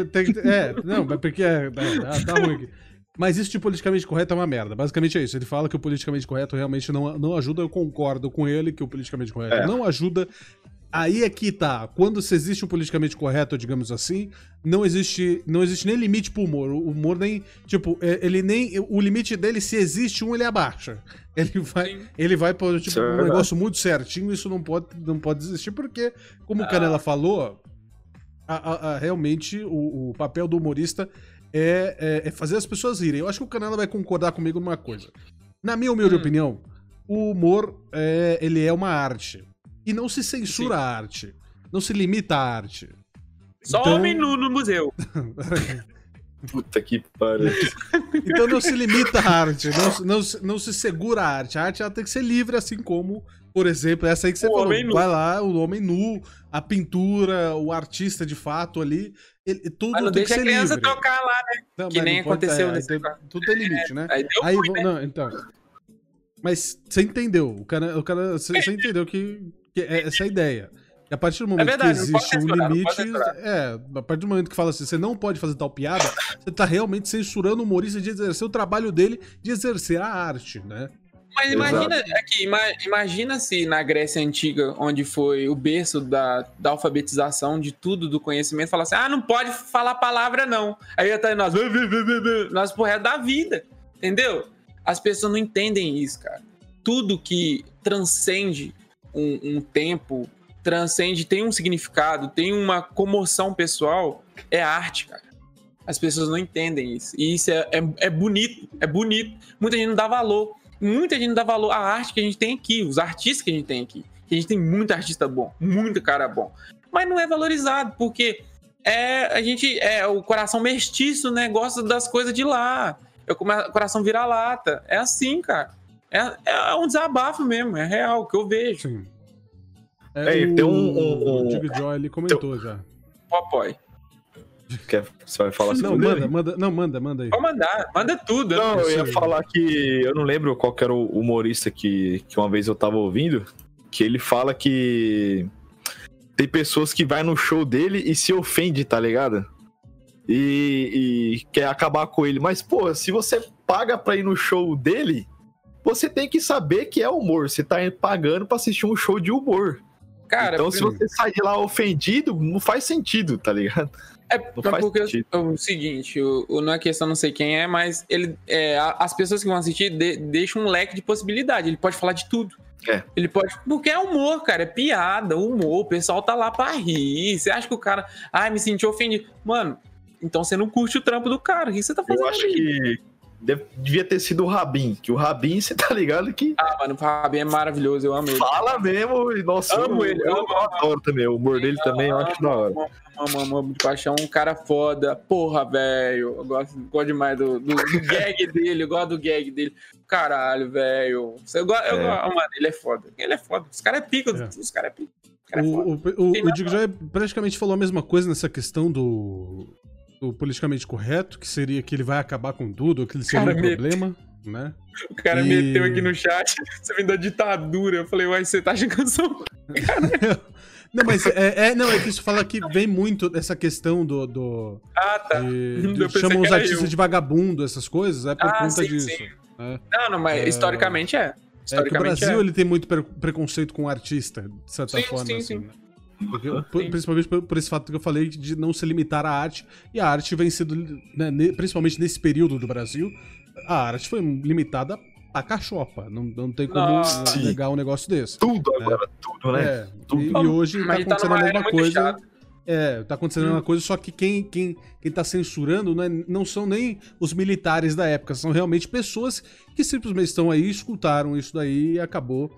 É, não, mas porque é, é, tá, tá ruim aqui. Mas isso de politicamente correto é uma merda. Basicamente é isso. Ele fala que o politicamente correto realmente não, não ajuda. Eu concordo com ele que o politicamente correto é. não ajuda. Aí é que tá. Quando se existe o politicamente correto, digamos assim, não existe, não existe nem limite pro humor. O humor nem, tipo, é, ele nem o limite dele se existe um, ele abaixa. Ele vai, ele vai para tipo, é um negócio muito certinho, isso não pode não pode existir porque, como ah. o Canela falou, a, a, a, realmente o, o, papel do humorista é, é, é, fazer as pessoas rirem. Eu acho que o Canela vai concordar comigo numa coisa. Na minha humilde hum. opinião, o humor é, ele é uma arte. E não se censura Sim. a arte. Não se limita à arte. Só então... homem nu no museu. Puta que pariu. Então não se limita à arte, não, não, não se segura a arte. A arte ela tem que ser livre, assim como, por exemplo, essa aí que você o falou. Vai lá, o homem nu, a pintura, o artista de fato ali. Ele, tudo Mas não tem deixa que ser a criança livre. tocar lá, né? Não, que nem aconteceu nesse tem, Tudo tem limite, né? É, aí, aí ruim, né? não, então. Mas você entendeu, o cara, o cara você, você entendeu que, essa é a ideia. E a partir do é momento é verdade, que existe um limite, é, a partir do momento que fala assim, você não pode fazer tal piada, você tá realmente censurando o humorista de exercer o trabalho dele, de exercer a arte, né? Mas imagina aqui, imagina se na Grécia Antiga, onde foi o berço da, da alfabetização de tudo, do conhecimento, falasse, ah, não pode falar palavra não. Aí até nós, nós pro resto da vida, entendeu? As pessoas não entendem isso, cara. Tudo que transcende um, um tempo, transcende, tem um significado, tem uma comoção pessoal, é arte, cara. As pessoas não entendem isso. E isso é, é, é, bonito, é bonito. Muita gente não dá valor. Muita gente não dá valor à arte que a gente tem aqui, os artistas que a gente tem aqui. Que a gente tem muito artista bom, muito cara bom. Mas não é valorizado, porque é, a gente é o coração mestiço, né? Gosta das coisas de lá. É o coração vira-lata. É assim, cara. É, é um desabafo mesmo, é real, o que eu vejo. Sim. É, é o, tem um, um, o Dig Joy ele comentou tem... já. Popói. Quer, você vai falar Não, manda, manda, não, manda, manda aí. Pode mandar, manda tudo. Não, eu ia falar que eu não lembro qual era o humorista que, que uma vez eu tava ouvindo, que ele fala que tem pessoas que vai no show dele e se ofende, tá ligado? E, e quer acabar com ele. Mas, pô, se você paga pra ir no show dele, você tem que saber que é humor. Você tá pagando pra assistir um show de humor. Cara, então, se você sair lá ofendido, não faz sentido, tá ligado? É porque o seguinte, o, o, não é questão não sei quem é, mas ele, é, as pessoas que vão assistir de, deixam um leque de possibilidade. Ele pode falar de tudo. É. Ele pode. Porque é humor, cara, é piada, humor. O pessoal tá lá pra rir. Você acha que o cara. Ai, me senti ofendido. Mano, então você não curte o trampo do cara. O que você tá fazendo? Eu acho que deve- devia ter sido o Rabin, que o Rabin, você tá ligado que Ah, mano, o Fabinho é maravilhoso, eu amo ele. fala mesmo, e nossa, Amo eu, ele, eu, amo, adoro também, o humor dele também eu acho da hora. Amo, amo, amo, amo de paixão, um cara foda. Porra, velho. Eu gosto, gosto demais do, do, do gag dele, eu gosto do gag dele. Caralho, velho. Eu gosto, eu É. gosto, mano, ele é foda. Ele é foda. Os caras é pica, É. os caras é pica. É. O, o, o, o Diego já praticamente falou a mesma coisa nessa questão do, do politicamente correto, que seria que ele vai acabar com tudo, ou que ele seria um problema, né? O cara E- meteu aqui no chat, você vem da ditadura. Eu falei, uai, você tá eu sou. Não, mas é, é- não, é que isso fala que vem muito dessa questão do. do Ah, tá. de- de- chamam os artistas eu. de vagabundo, essas coisas, é por Ah, conta sim, disso. sim. né? Não, não, mas É. historicamente é. É que o Historicamente Brasil é. ele tem muito pre- preconceito com o artista, de certa Sim, forma. sim, assim, sim. né? Porque- por- principalmente por, por esse fato que eu falei de não se limitar à arte. E a arte vem sendo, né, ne- principalmente nesse período do Brasil, a arte foi limitada a cachopa. Não, não tem como Nossa. negar um negócio desse. Tudo agora, tudo, né? É, Tudo. e, e hoje tá Mas ele tá acontecendo numa a mesma coisa. É, tá acontecendo a mesma coisa, só que quem, quem, quem tá censurando não, é- não são nem os militares da época, são realmente pessoas que simplesmente estão aí, escutaram isso daí e acabou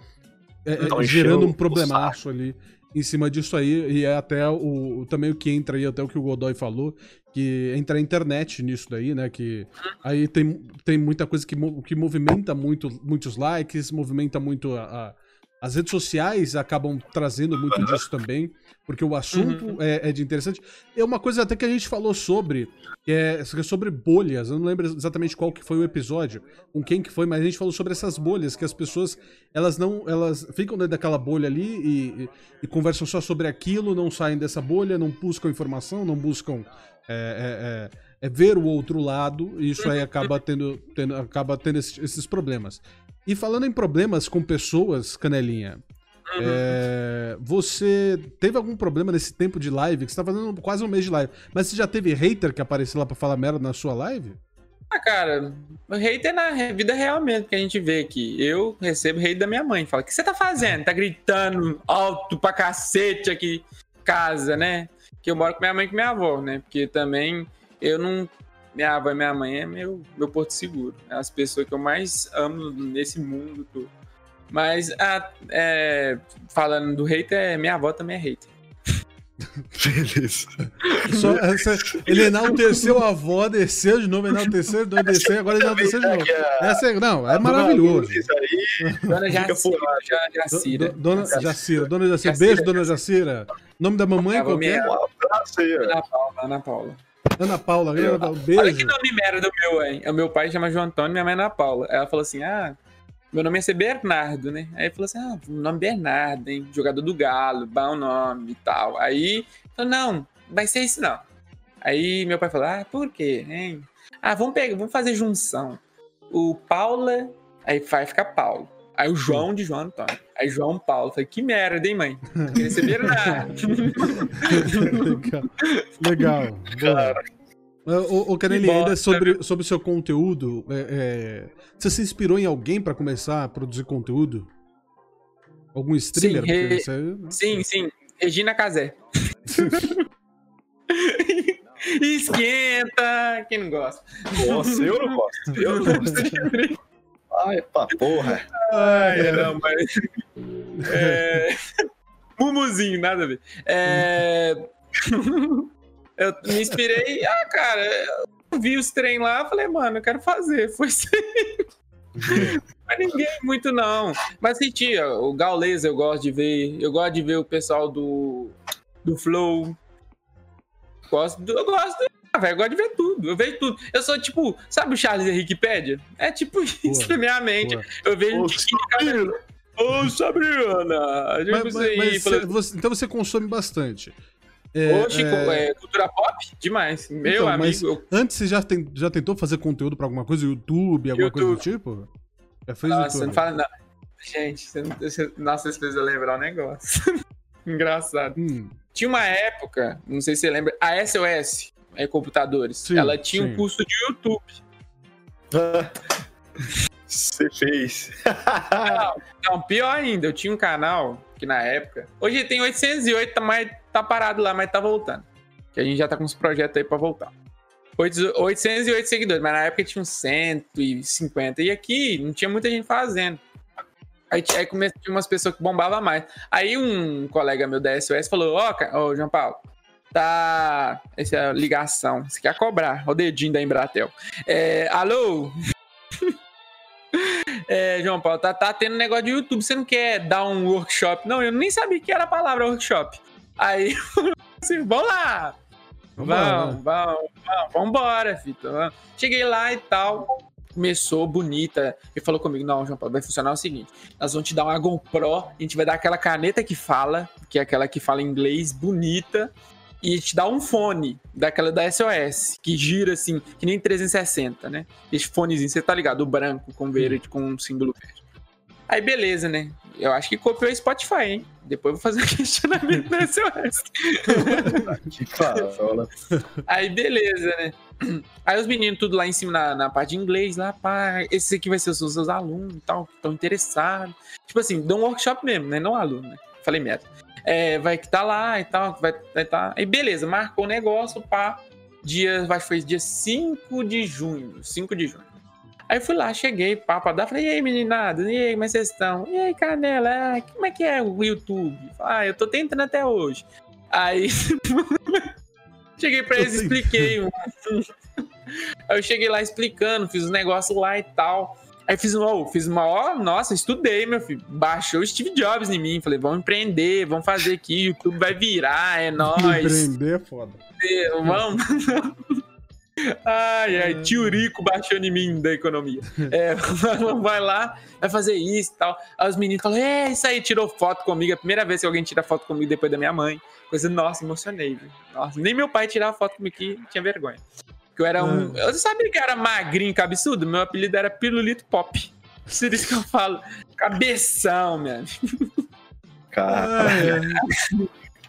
é, é, Então, gerando um problemaço ali em cima disso aí, e é até o, também o que entra aí, até o que o Godoy falou, que entra a internet nisso daí, né, que aí tem, tem muita coisa que, que movimenta muito, muitos likes, movimenta muito a- a- as redes sociais acabam trazendo muito disso também, porque o assunto é, é de interessante. É uma coisa até que a gente falou sobre, que é sobre bolhas. Eu não lembro exatamente qual que foi o episódio, com quem que foi, mas a gente falou sobre essas bolhas, que as pessoas, elas não, elas ficam dentro daquela bolha ali e, e- e conversam só sobre aquilo, não saem dessa bolha, não buscam informação, não buscam é, é, ver o outro lado, e isso aí acaba tendo, tendo- acaba tendo esses, esses problemas. E falando em problemas com pessoas, Canelinha, é, você teve algum problema nesse tempo de live? Que você tá fazendo quase um mês de live. Mas você já teve hater que apareceu lá pra falar merda na sua live? Ah, cara, o hate é na vida real mesmo que a gente vê aqui. Eu recebo hate da minha mãe. Fala, o que você tá fazendo? Tá gritando alto pra cacete aqui em casa, né? Que eu moro com minha mãe e com minha avó, né? Porque também eu não... Minha avó e minha mãe é meu, meu porto seguro. É as pessoas que eu mais amo nesse mundo todo. Mas, ah, é, falando do hater, é, minha avó também é hater. Beleza. Só, essa, ele enalteceu a avó, desceu de novo, enalteceu, desceu, agora enalteceu de novo. Essa é, não, é maravilhoso. Dona Jacira. Dona Jacira. Do- Dona Jacira, Dona Jacira, Jacira, beijo, Dona Jacira. Nome da mamãe A qual que é? minha- abraço aí, ó. Ana Paula, Ana Paula. Ana Paula, Ana Paula, Olha que beijo. nome merda do meu, hein? O meu pai chama João Antônio, minha mãe é Ana Paula. Ela falou assim: ah, meu nome ia ser Bernardo, né? Aí falou assim: ah, nome Bernardo, hein? Jogador do Galo, bom nome e tal. Aí, falou, não, vai ser isso não. Aí meu pai falou: ah, por quê, hein? Ah, vamos pegar, vamos fazer junção. O Paula, aí vai ficar Paulo. Aí o João de João Antônio. Aí João Paulo. Falei, que merda, hein, mãe? Queria ser Bernardo. Legal. Legal. Ô, ô Canelinha, Que ainda sobre, sobre o seu conteúdo, é, é, você se inspirou em alguém pra começar a produzir conteúdo? Algum streamer? Sim, re- você- Sim, sim. Regina Casé. Esquenta! Quem não gosta? Nossa, eu não gosto. Eu não gosto. Ai, pá, porra. Ai, É, não, mas. É... Mumuzinho, nada a ver. É... eu me inspirei. Ah, cara, eu vi os trem lá, falei, mano, eu quero fazer. Foi aí. Mas ninguém muito, não. Mas senti, o Gaules eu gosto de ver. Eu gosto de ver o pessoal do, do Flow. Gosto do, eu gosto. Ah, velho, eu gosto de ver tudo. Eu vejo tudo. Eu sou tipo, sabe o Charles Henriquepédia? É tipo isso na minha mente. Eu vejo Ô, cada. Ô, Sabrina! Tipo Mas- mas- mas você- então você consome bastante. É, Chico, é, é, cultura pop? Demais. Meu Então, amigo. mas eu- Antes você já, tem- já tentou fazer conteúdo pra alguma coisa? YouTube, alguma coisa do tipo? Já fez Nossa, YouTube? não fala não. Gente, você não, você, nossa, você fez eu lembrar um negócio. Engraçado. Hum, Tinha uma época, não sei se você lembra, a SOS, é, Computadores. Sim, ela tinha sim. um curso de YouTube. Você fez. Não, não, pior ainda, eu tinha um canal que na época. Hoje tem 808, tá, mas tá parado lá, mas tá voltando. Que a gente já tá com uns projetos aí pra voltar. 808 seguidores, mas na época tinha uns 150. E aqui não tinha muita gente fazendo. Aí, aí umas pessoas que bombavam mais. Aí um colega meu da SOS falou: Ó, oh, oh, João Paulo, tá. Essa é a ligação. Você quer cobrar? O dedinho da Embratel. É, alô? é, João Paulo, tá, tá tendo negócio de YouTube. Você não quer dar um workshop? Não, eu nem sabia que era a palavra workshop. Aí, assim, vamos lá. Vamos, vamos, vamos, vamos, embora, Fita. Cheguei lá e tal. Começou bonita. Ele falou comigo: Não, João Paulo, vai funcionar o seguinte: nós vamos te dar uma GoPro, a gente vai dar aquela caneta que fala, que é aquela que fala inglês, bonita, e te dá um fone daquela da SOS, que gira assim, que nem 360, né? Esse fonezinho, você tá ligado? O branco com verde, com um símbolo verde. Aí beleza, né? Eu acho que copiou o Spotify, hein? Depois eu vou fazer um questionamento no SOS. Aí beleza, né? Aí os meninos tudo lá em cima na, na parte de inglês, lá, pá, esse aqui vai ser os seus alunos e tal, que estão interessados. Tipo assim, dá um workshop mesmo, né? Não aluno, né? Falei merda. É, vai que tá lá e tal, vai estar. Tá... Aí beleza, marcou o negócio, pá. Dia, que foi dia 5 de junho. 5 de junho. Aí fui lá, cheguei, papo dar, falei, e aí, meninada, e aí, como é que vocês estão? E aí, Canela, ah, como é que é o YouTube? Ah, eu tô tentando até hoje. Aí, cheguei pra eles, expliquei. aí eu cheguei lá explicando, fiz os negócios lá e tal. Aí fiz uma, oh, fiz uma, ó, nossa, estudei, meu filho. Baixou o Steve Jobs em mim. Falei, vamos empreender, vamos fazer aqui, YouTube vai virar, é nóis. Empreender é foda. Vamos. Ai, ai, tio Rico baixou em mim da economia. É, vai lá, vai fazer isso e tal. Aí os meninos falam, é, isso aí, tirou foto comigo. É a primeira vez que alguém tira foto comigo depois da minha mãe. Coisa, nossa, emocionei, viu? Nossa, nem meu pai tirava foto comigo que tinha vergonha. Que eu era um. Ah. Eu sabia que eu era magrinho, cabeçudo? Meu apelido era Pirulito Pop. Por isso que eu falo, cabeção, meu. Cara.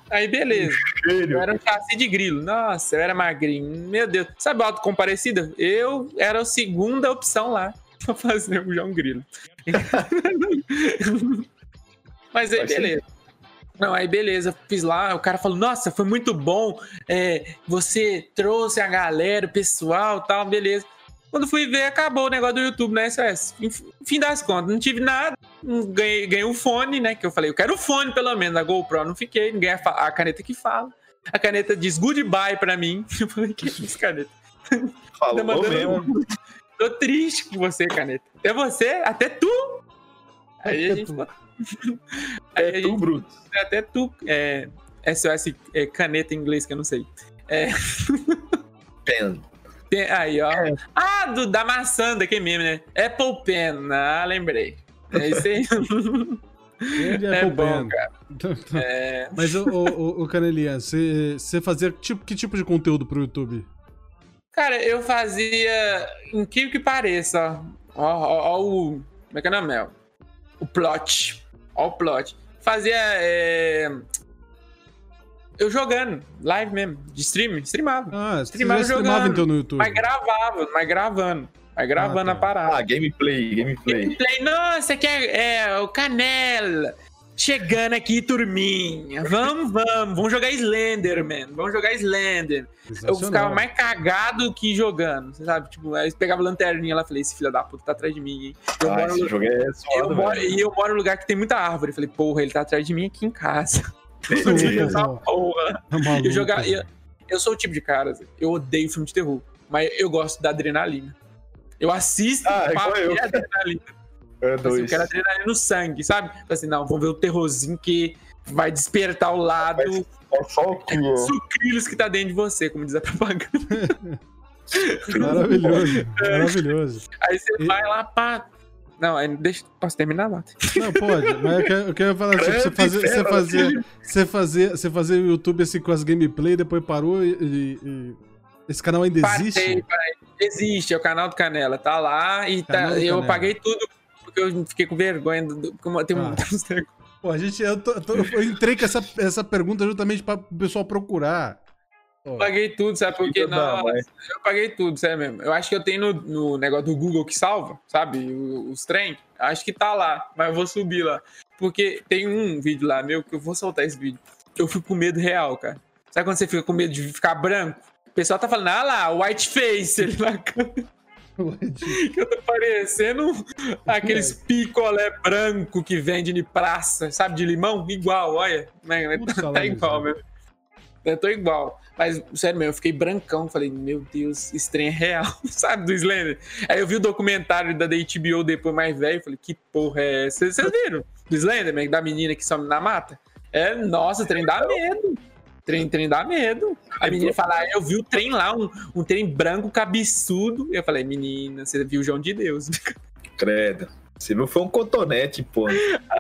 Aí, beleza. Eu era um chassi de grilo. Nossa, eu era magrinho. Meu Deus. Sabe o auto comparecida? Eu era a segunda opção lá pra fazer o João Grilo. Mas aí, beleza. Não, aí beleza, fiz lá, o cara falou, nossa, foi muito bom, é, você trouxe a galera, o pessoal tal, beleza. Quando fui ver, acabou o negócio do YouTube na SOS. Fim das contas, não tive nada. Ganhei, ganhei um fone, né? Que eu falei, eu quero o fone pelo menos. A GoPro não fiquei, ninguém a, caneta que fala. A caneta diz goodbye pra mim. Eu falei, que é isso, caneta? Falou mandando... mesmo. Tô triste com você, caneta. Até você, até tu. Aí a gente. Até tu. Bruto. Até tu. É... SOS é caneta em inglês que eu não sei. É. Pen. Tem, aí, ó. É. Ah, do, da maçã daquele meme, né? Apple Pen. Ah, lembrei. É isso aí. é, é bom, cara. É... Mas, o, o, o Canelinha, você fazia tipo, que tipo de conteúdo pro YouTube? Cara, eu fazia, incrível que pareça, ó, ó, ó o, como é que é o nome? O plot, ó o plot. Fazia é, eu jogando, live mesmo, de stream, streamava. Ah, streamava, jogando, streamava então no YouTube. Mas gravava, mas gravando. Mas gravando ah, tá. a parada. Ah, gameplay, gameplay. Gameplay, nossa, que é, é o Canela. Chegando aqui, turminha. Vamos, vamos. Vamos jogar Slender, man. Vamos jogar Slender. Eu ficava mais cagado que jogando. Você sabe? Tipo, aí pegava a lanterninha lá e falei, esse filho da puta tá atrás de mim, hein? Eu ah, moro esse no... jogo é suado, eu moro... E eu moro num lugar que tem muita árvore. falei, porra, ele tá atrás de mim aqui em casa. porra. É eu, jogar, eu, eu sou o tipo de cara, eu odeio filme de terror, mas eu gosto da adrenalina. Eu assisto ah, ver adrenalina. É assim, eu quero adrenalina no sangue, sabe? Assim, não, vamos ver o terrorzinho que vai despertar o lado. Sucrilhos que tá dentro de você, como diz a propaganda. maravilhoso, maravilhoso. Aí você e... vai lá, pá, não, deixa, posso terminar, lá. Não, pode, mas eu quero, eu quero falar assim, você fazer, você fazer, você fazer, você fazer o YouTube assim com as gameplay, depois parou e, e, e... esse canal ainda existe? Parei, existe, é o canal do Canela, tá lá e tá, eu paguei tudo porque eu fiquei com vergonha do, como tem ah. um Pô, a gente, eu, tô, eu entrei com essa, essa pergunta justamente para o pessoal procurar. Eu paguei tudo, sabe? Porque não, mas... eu paguei tudo, sério mesmo. Eu acho que eu tenho no, no negócio do Google que salva, sabe? Os, os trem. Acho que tá lá, mas eu vou subir lá. Porque tem um vídeo lá meu que eu vou soltar esse vídeo. Eu fico com medo real, cara. Sabe quando você fica com medo de ficar branco? pessoal tá falando, ah lá, white face ele na câmera. que eu tô parecendo aqueles picolé branco que vende de praça, sabe, de limão? Igual, olha. Né? Tá, tá igual mesmo. Eu tô igual. Mas, sério mesmo, eu fiquei brancão. Falei, meu Deus, esse trem é real, sabe, do Slender. Aí eu vi o documentário da HBO depois mais velho. Falei, que porra é essa? Vocês viram? Do Slender, da menina que some na mata? É, nossa, o trem dá medo. Trem, trem dá medo. A menina fala, ah, eu vi o trem lá, um, um trem branco cabeçudo. Eu falei, menina, você viu o João de Deus. Credo. Você não foi um cotonete, pô.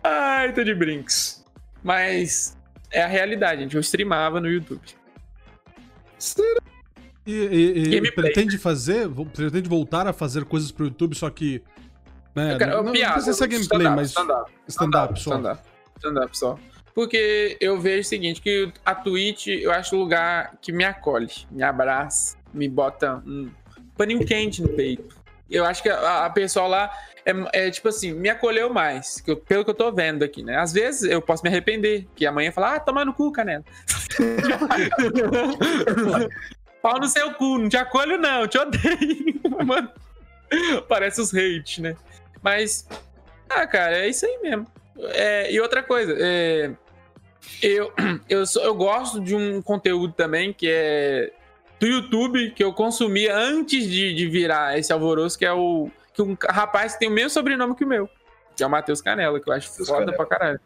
Ai, tô de brinks. Mas é a realidade, gente. Eu streamava no YouTube. Será? E, e, e pretende fazer, pretende voltar a fazer coisas pro YouTube, só que. Né, quero, não, piada, não precisa ser gameplay, stand mas. Stand-up stand stand só. Stand-up stand só. Porque eu vejo o seguinte, que a Twitch, eu acho o lugar que me acolhe, me abraça, me bota um paninho quente no peito. Eu acho que a, a pessoa lá é, é, tipo assim, me acolheu mais, que eu, pelo que eu tô vendo aqui, né? Às vezes eu posso me arrepender, que amanhã falar, ah, toma no cu, canela. Pau no seu cu, não te acolho não, te odeio. Mano, parece os hate, né? Mas, ah, cara, é isso aí mesmo. É, e outra coisa, é, eu, eu, sou, eu gosto de um conteúdo também que é do YouTube, que eu consumia antes de, de virar esse alvoroço, que é o. Que um rapaz que tem o mesmo sobrenome que o meu. Que é o Matheus Canela, que eu acho foda Canela. pra caralho.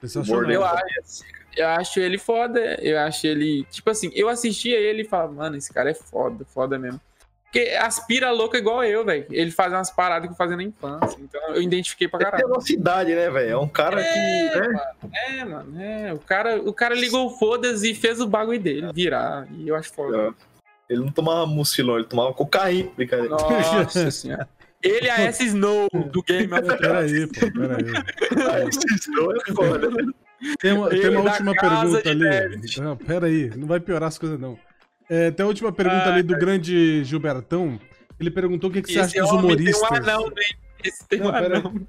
Eu acho, eu acho ele foda. Eu acho ele. Tipo assim, eu assistia ele e falava, mano, esse cara é foda, foda mesmo. Porque aspira louco igual eu, velho. Ele faz umas paradas que eu fazia na infância. Então eu identifiquei pra caralho. É velocidade, né, velho? É um cara é, que. Né? Mano, é, mano. É. O cara, o cara ligou o foda-se e fez o bagulho dele virar. E eu acho foda. É. Ele não tomava mucilão, ele tomava cocaína, brincadeira. Nossa senhora. Ele é esse Snow do Game of Thrones. Peraí, pô, peraí. esse Snow é foda. Tem uma, tem uma última pergunta ali. Não, peraí, não vai piorar as coisas, não. É, tem a última pergunta ah, ali do grande Gilbertão. Ele perguntou o que, que você acha dos humoristas. Tem um anão, né? Esse tem Não, um anão.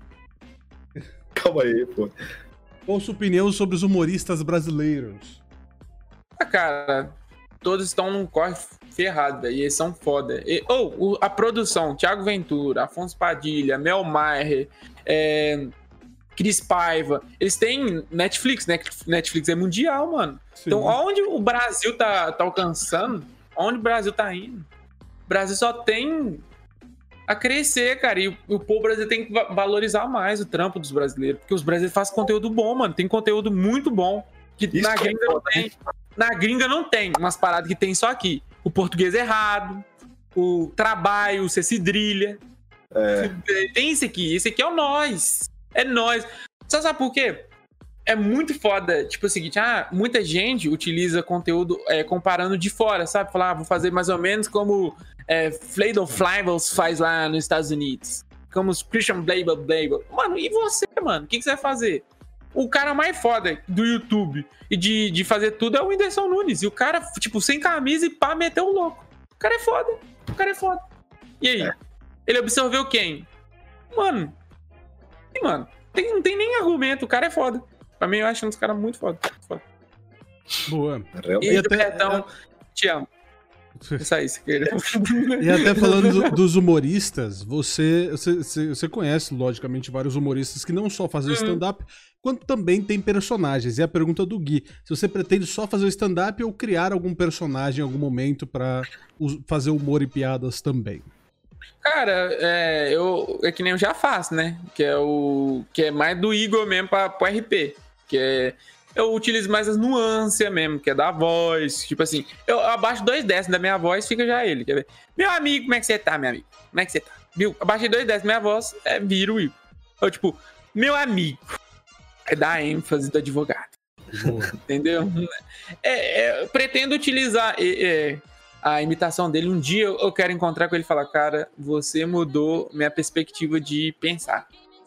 Calma aí, pô. Qual a sua opinião sobre os humoristas brasileiros? Ah, cara, todos estão num corre ferrado, e eles são foda. Ou oh, a produção, Thiago Ventura, Afonso Padilha, Mel Maher, é, Cris Paiva, eles têm Netflix, né? Netflix é mundial, mano. Sim. Então, onde o Brasil tá, tá alcançando, onde o Brasil tá indo, o Brasil só tem a crescer, cara. E o povo brasileiro tem que valorizar mais o trampo dos brasileiros, porque os brasileiros fazem conteúdo bom, mano. Tem conteúdo muito bom. Que Isso na gringa é não tem. Na gringa não tem umas paradas que tem só aqui. O português errado, o trabalho, você se drilha. É. Tem esse aqui. Esse aqui é o nós. É nós. Você sabe por quê? é muito foda, tipo o seguinte, ah, muita gente utiliza conteúdo é, comparando de fora, sabe? Falar, ah, vou fazer mais ou menos como é, Fladle Flivels faz lá nos Estados Unidos. Como os Christian Blable Blable. Mano, e você, mano? O que, que, você vai fazer? O cara mais foda do YouTube e de, de fazer tudo é o Whindersson Nunes. E o cara, tipo, sem camisa e pá, meteu o louco. O cara é foda. O cara é foda. E aí? É. Ele absorveu quem? Mano. Mano, tem, não tem nem argumento. O cara é foda. Pra mim, eu acho um dos caras muito foda. foda. Boa. E, e até, Betão, te amo. Isso aí, E até falando do, dos humoristas, você, você, você conhece, logicamente, vários humoristas que não só fazem uhum. stand-up, quanto também tem personagens. E a pergunta do Gui: se você pretende só fazer o stand-up ou criar algum personagem em algum momento para fazer humor e piadas também? Cara, é, eu, é que nem eu já faço, né? Que é o que é mais do Igor mesmo para pro RP que é. Eu utilizo mais as nuances mesmo, que é da voz. Tipo assim, eu abaixo dois décimos da minha voz, fica já ele. Quer ver? Meu amigo, como é que você tá, meu amigo? Como é que você tá? Viu? Abaixo dois décimos da minha voz, é, vira o Igor. Eu, tipo, meu amigo. É da ênfase do advogado. Entendeu? É, é, pretendo utilizar é, a imitação dele. Um dia eu quero encontrar com ele e falar, cara, você mudou minha perspectiva de pensar.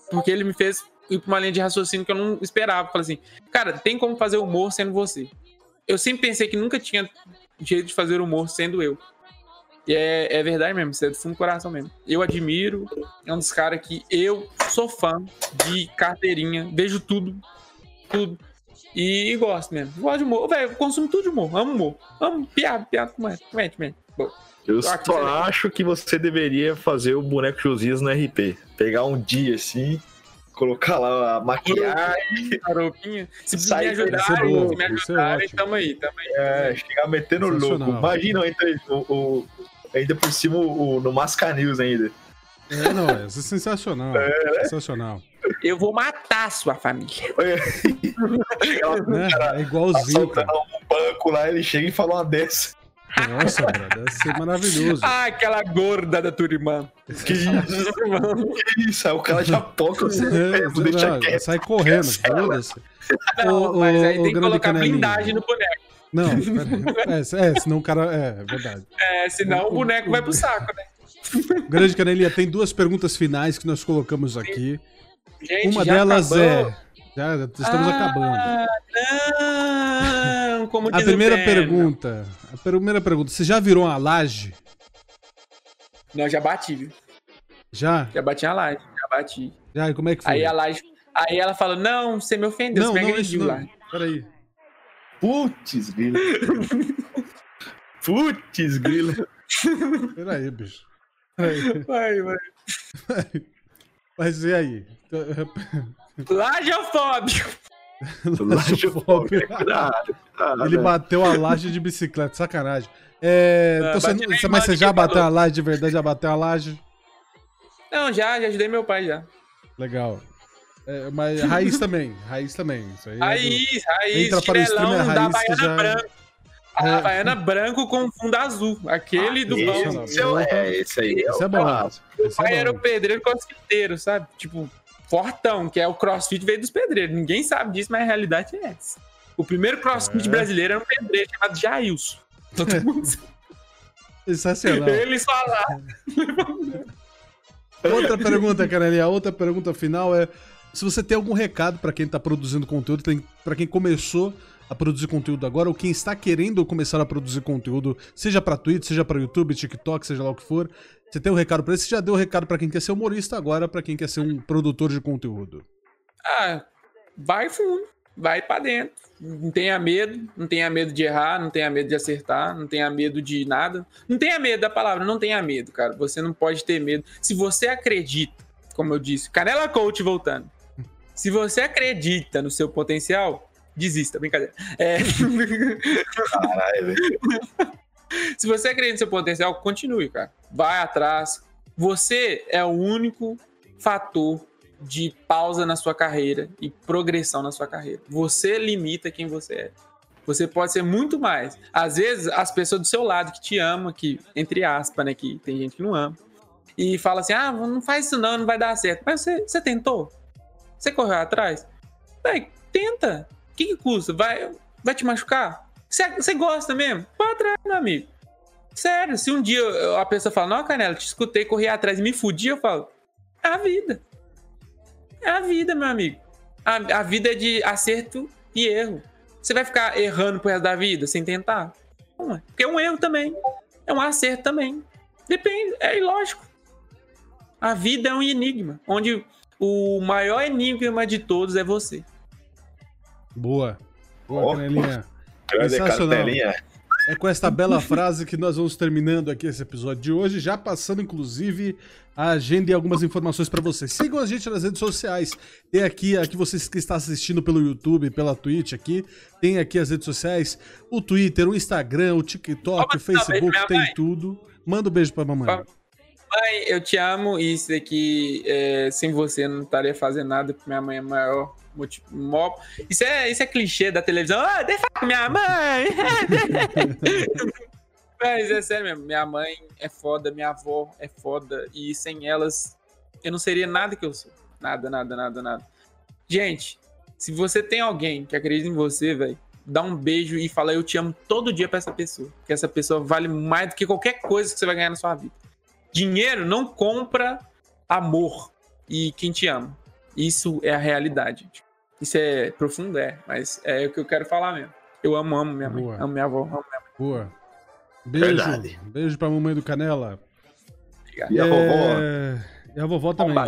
Porque ele me fez ir pra uma linha de raciocínio que eu não esperava. Falei assim, cara, tem como fazer humor sendo você. Eu sempre pensei que nunca tinha jeito de fazer humor sendo eu. E é, é verdade mesmo, isso é do fundo do coração mesmo. Eu admiro, é um dos caras que eu sou fã de carteirinha, vejo tudo, tudo. E, e gosto mesmo. Gosto de humor. Velho, eu consumo tudo de humor. Amo humor. Amo piada, piada com comédia, comédia. Eu Ah, que só beleza. acho que você deveria fazer o boneco Josias no RP. Pegar um dia assim, colocar lá a maquiagem, A roupinha. Se Sai, me é bom, se me isso é tamo aí, tamo aí. é, chegar metendo louco. Imagina ainda, o, o- ainda por cima o, no Masca News ainda. É, não, é sensacional. Sensacional. Eu vou matar a sua família. Né? É igualzinho, assaltando cara. um banco lá, ele chega e fala uma dessa. Nossa, brother, deve ser maravilhoso. Ah, aquela gorda da tua irmã. Que isso? Que isso? Aí o cara já toca você. É, sai correndo, foda-se. Não, Ô, mas aí tem que colocar canelinha. blindagem no boneco. Não, pera- é, é, senão o cara. É, é verdade. É, senão o boneco vai pro saco, né? Grande Canelinha, tem duas perguntas finais que nós colocamos aqui. Gente, Uma já delas acabou. é. Já estamos Ah, acabando. Não, como A primeira pergunta. A primeira pergunta. Você já virou uma laje? Não, já bati, viu? Já? Já bati a laje, já bati. Já? E como é que foi? Aí a laje. Aí ela fala: Não, você me ofendeu, não, você me não, isso agrediu não. lá. Peraí. Putz, grila. Putz, grila. Peraí, bicho. Peraí. Vai, vai. Mas e aí? Lajofóbico. Lajofóbico. Ele bateu a laje de bicicleta, sacanagem. É, Ah, então você você- mas você já bateu falou. a laje de verdade? Já bateu a laje? Não, já, já ajudei meu pai já. Legal. É, mas raiz também, raiz também. Isso aí é do- Raiz, raiz, Entra para o streamer da raiz Havaiana já- branco. A É. Havaiana branco com fundo azul. Aquele do pão. não. Esse é, é, esse aí. Isso é o bom. Esse é pai era bom. o pedreiro crossfiteiro, sabe? Tipo, fortão, que é o crossfit veio dos pedreiros. Ninguém sabe disso, mas a realidade é essa. O primeiro crossfit É. brasileiro era um pedreiro chamado Jailson. Todo mundo sabe. Sensacional. Eles falaram. Outra pergunta, Canelinha. Outra pergunta final é se você tem algum recado pra quem tá produzindo conteúdo, para quem começou a produzir conteúdo agora ou quem está querendo começar a produzir conteúdo, seja pra Twitch, seja pra YouTube, TikTok, seja lá o que for. Você tem um recado pra isso? Você já deu o recado pra quem quer ser humorista agora, pra quem quer ser um produtor de conteúdo. Ah, vai fundo, vai pra dentro. Não tenha medo, não tenha medo de errar, não tenha medo de acertar, não tenha medo de nada. Não tenha medo da palavra, não tenha medo, cara. Você não pode ter medo. Se você acredita, como eu disse, Canela Coach voltando. Se você acredita no seu potencial, desista, brincadeira. É... Caralho, velho. Se você acredita no seu potencial, continue, cara. Vai atrás. Você é o único fator de pausa na sua carreira e progressão na sua carreira. Você limita quem você é. Você pode ser muito mais. Às vezes, as pessoas do seu lado que te amam, que, entre aspas, né, que tem gente que não ama, e fala assim: ah, não faz isso não, não vai dar certo. Mas você, você tentou? Você correu atrás? Véi, tenta. O que, que custa? Vai, vai te machucar? Você, gosta mesmo? Vai atrás, meu amigo. Sério, se um dia a pessoa fala, não, Canela, te escutei, corri atrás e me fudi, eu falo, é a vida. É a vida, meu amigo. A, a vida é de acerto e erro. Você vai ficar errando pro resto da vida sem tentar? Não, é. Porque é um erro também. É um acerto também. Depende, é ilógico. A vida é um enigma, onde o maior enigma de todos é você. Boa. Boa, Ó, Canelinha. Grande Sensacional. cartelinha. É com esta bela frase que nós vamos terminando aqui esse episódio de hoje, já passando inclusive a agenda e algumas informações para vocês. Sigam a gente nas redes sociais. Tem aqui, aqui vocês que estão assistindo pelo YouTube, pela Twitch aqui, tem aqui as redes sociais, o Twitter, o Instagram, o TikTok, o Facebook, tem tudo. Manda um beijo pra mamãe. Mãe, eu te amo e isso daqui, é, sem você, eu não estaria fazendo nada, porque minha mãe é maior. Mó- Isso, é, isso é clichê da televisão. Ah, deixa eu falar com minha mãe! Mas é sério mesmo, minha mãe é foda, minha avó é foda, e sem elas eu não seria nada que eu sou. Nada, nada, nada, nada. Gente, se você tem alguém que acredita em você, velho, dá um beijo e fala eu te amo todo dia pra essa pessoa. Que essa pessoa vale mais do que qualquer coisa que você vai ganhar na sua vida. Dinheiro não compra amor e quem te ama. Isso é a realidade. Isso é profundo, é, mas é o que eu quero falar mesmo. Eu amo, amo minha mãe, Boa. amo minha avó, amo minha mãe. Boa. Beijo. Verdade. Beijo pra mamãe do Canela. E a vovó? É, E a vovó também.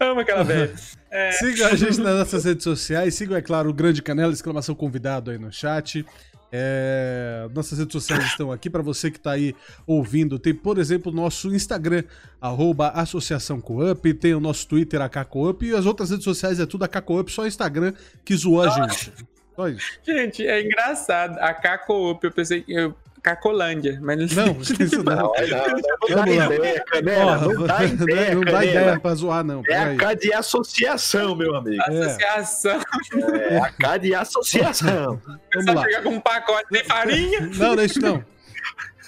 Amo aquela velha. Siga a gente nas nossas redes sociais. Sigam, é claro, o Grande Canela, exclamação convidado aí no chat. É, nossas redes sociais estão aqui para você que está aí ouvindo. Tem, por exemplo, o nosso Instagram, arroba Associação Coop, tem o nosso Twitter, AKCoop, e as outras redes sociais é tudo AKCoop, só o Instagram que zoou a gente. Só isso. Gente, é engraçado. A Cacoop, eu pensei que. Eu... Cacolândia, mas Não, isso não. Não, olha, não, não dá Vamos lá. ideia, Canela, não dá ideia, não dá ideia pra zoar, não. É a K de associação, meu amigo. associação. É a K de associação. Vamos Só lá. chegar com um pacote de farinha. Não, não é isso não.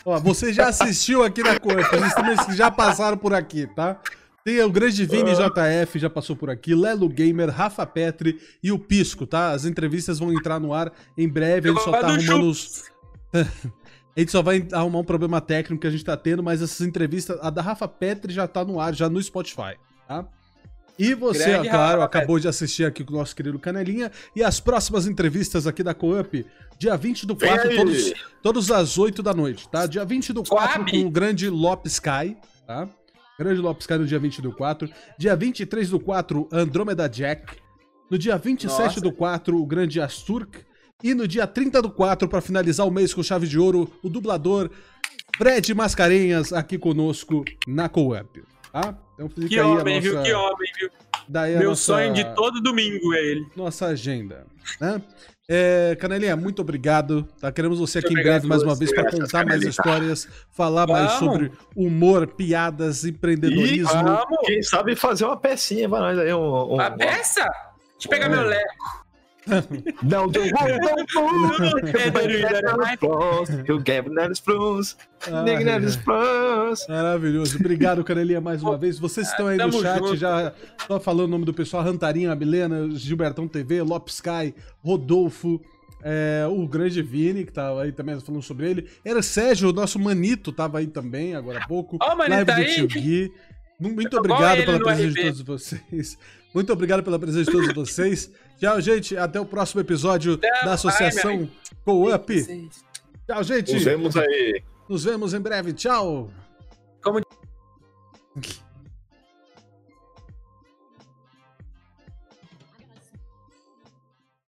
Ó, você já assistiu aqui na Coop, vocês também já passaram por aqui, tá? Tem o Grande Vini JF, já passou por aqui, Lelo Gamer, Rafa Petri e o Pisco, tá? As entrevistas vão entrar no ar em breve, a gente só tá arrumando os... A gente só vai arrumar um problema técnico que a gente tá tendo, mas essas entrevistas, a da Rafa Petri já tá no ar, já no Spotify, tá? E você, Grande ó, claro, Rafa acabou de assistir aqui com o nosso querido Canelinha. E as próximas entrevistas aqui da Coop, dia 20 do 4, Vem aí. todos, todos às 8 da noite, tá? Dia 20 do 4 Suave. com o grande Lopes Sky, tá? Grande Lopes Sky no dia 20 do 4. Dia 23 do 4, Andrômeda Jack. No dia 27 Nossa. do 4, o grande Asturk. E no dia 30 do 4, pra finalizar o mês com chave de ouro, o dublador Fred Mascarenhas aqui conosco na Coop, tá? Então fica Que aí homem, a viu? nossa, Que homem, viu? daí Meu nossa- sonho de todo domingo é ele. nossa agenda, né? É, Canelinha, muito obrigado. Tá? Queremos você aqui em breve mais uma vez para contar mais histórias, falar mais Vamos. sobre humor, piadas, empreendedorismo. Vamos! Quem sabe fazer uma pecinha pra nós aí. Um, um, A peça? Deixa eu pegar meu leco. Não, do Eu quero Neves Plus. Ah. Maravilhoso. Obrigado, Canelinha, mais uma vez. Vocês estão aí no Tamo chat, junto. já só falando o nome do pessoal: Rantarinha, Milena, Gilbertão TV, Lopes Sky, Rodolfo. é, o grande Vini, que tava aí também falando sobre ele. Era Sérgio, o nosso manito, tava aí também agora há pouco. Ó, o Manito Live tá do aí. Tio Gui. Muito obrigado pela no presença de todos vocês. Muito obrigado pela presença de todos vocês. Tchau, gente. Até o próximo episódio Até da Associação Co-Up. Tchau, gente. Nos vemos aí. Nos vemos em breve. Tchau. Como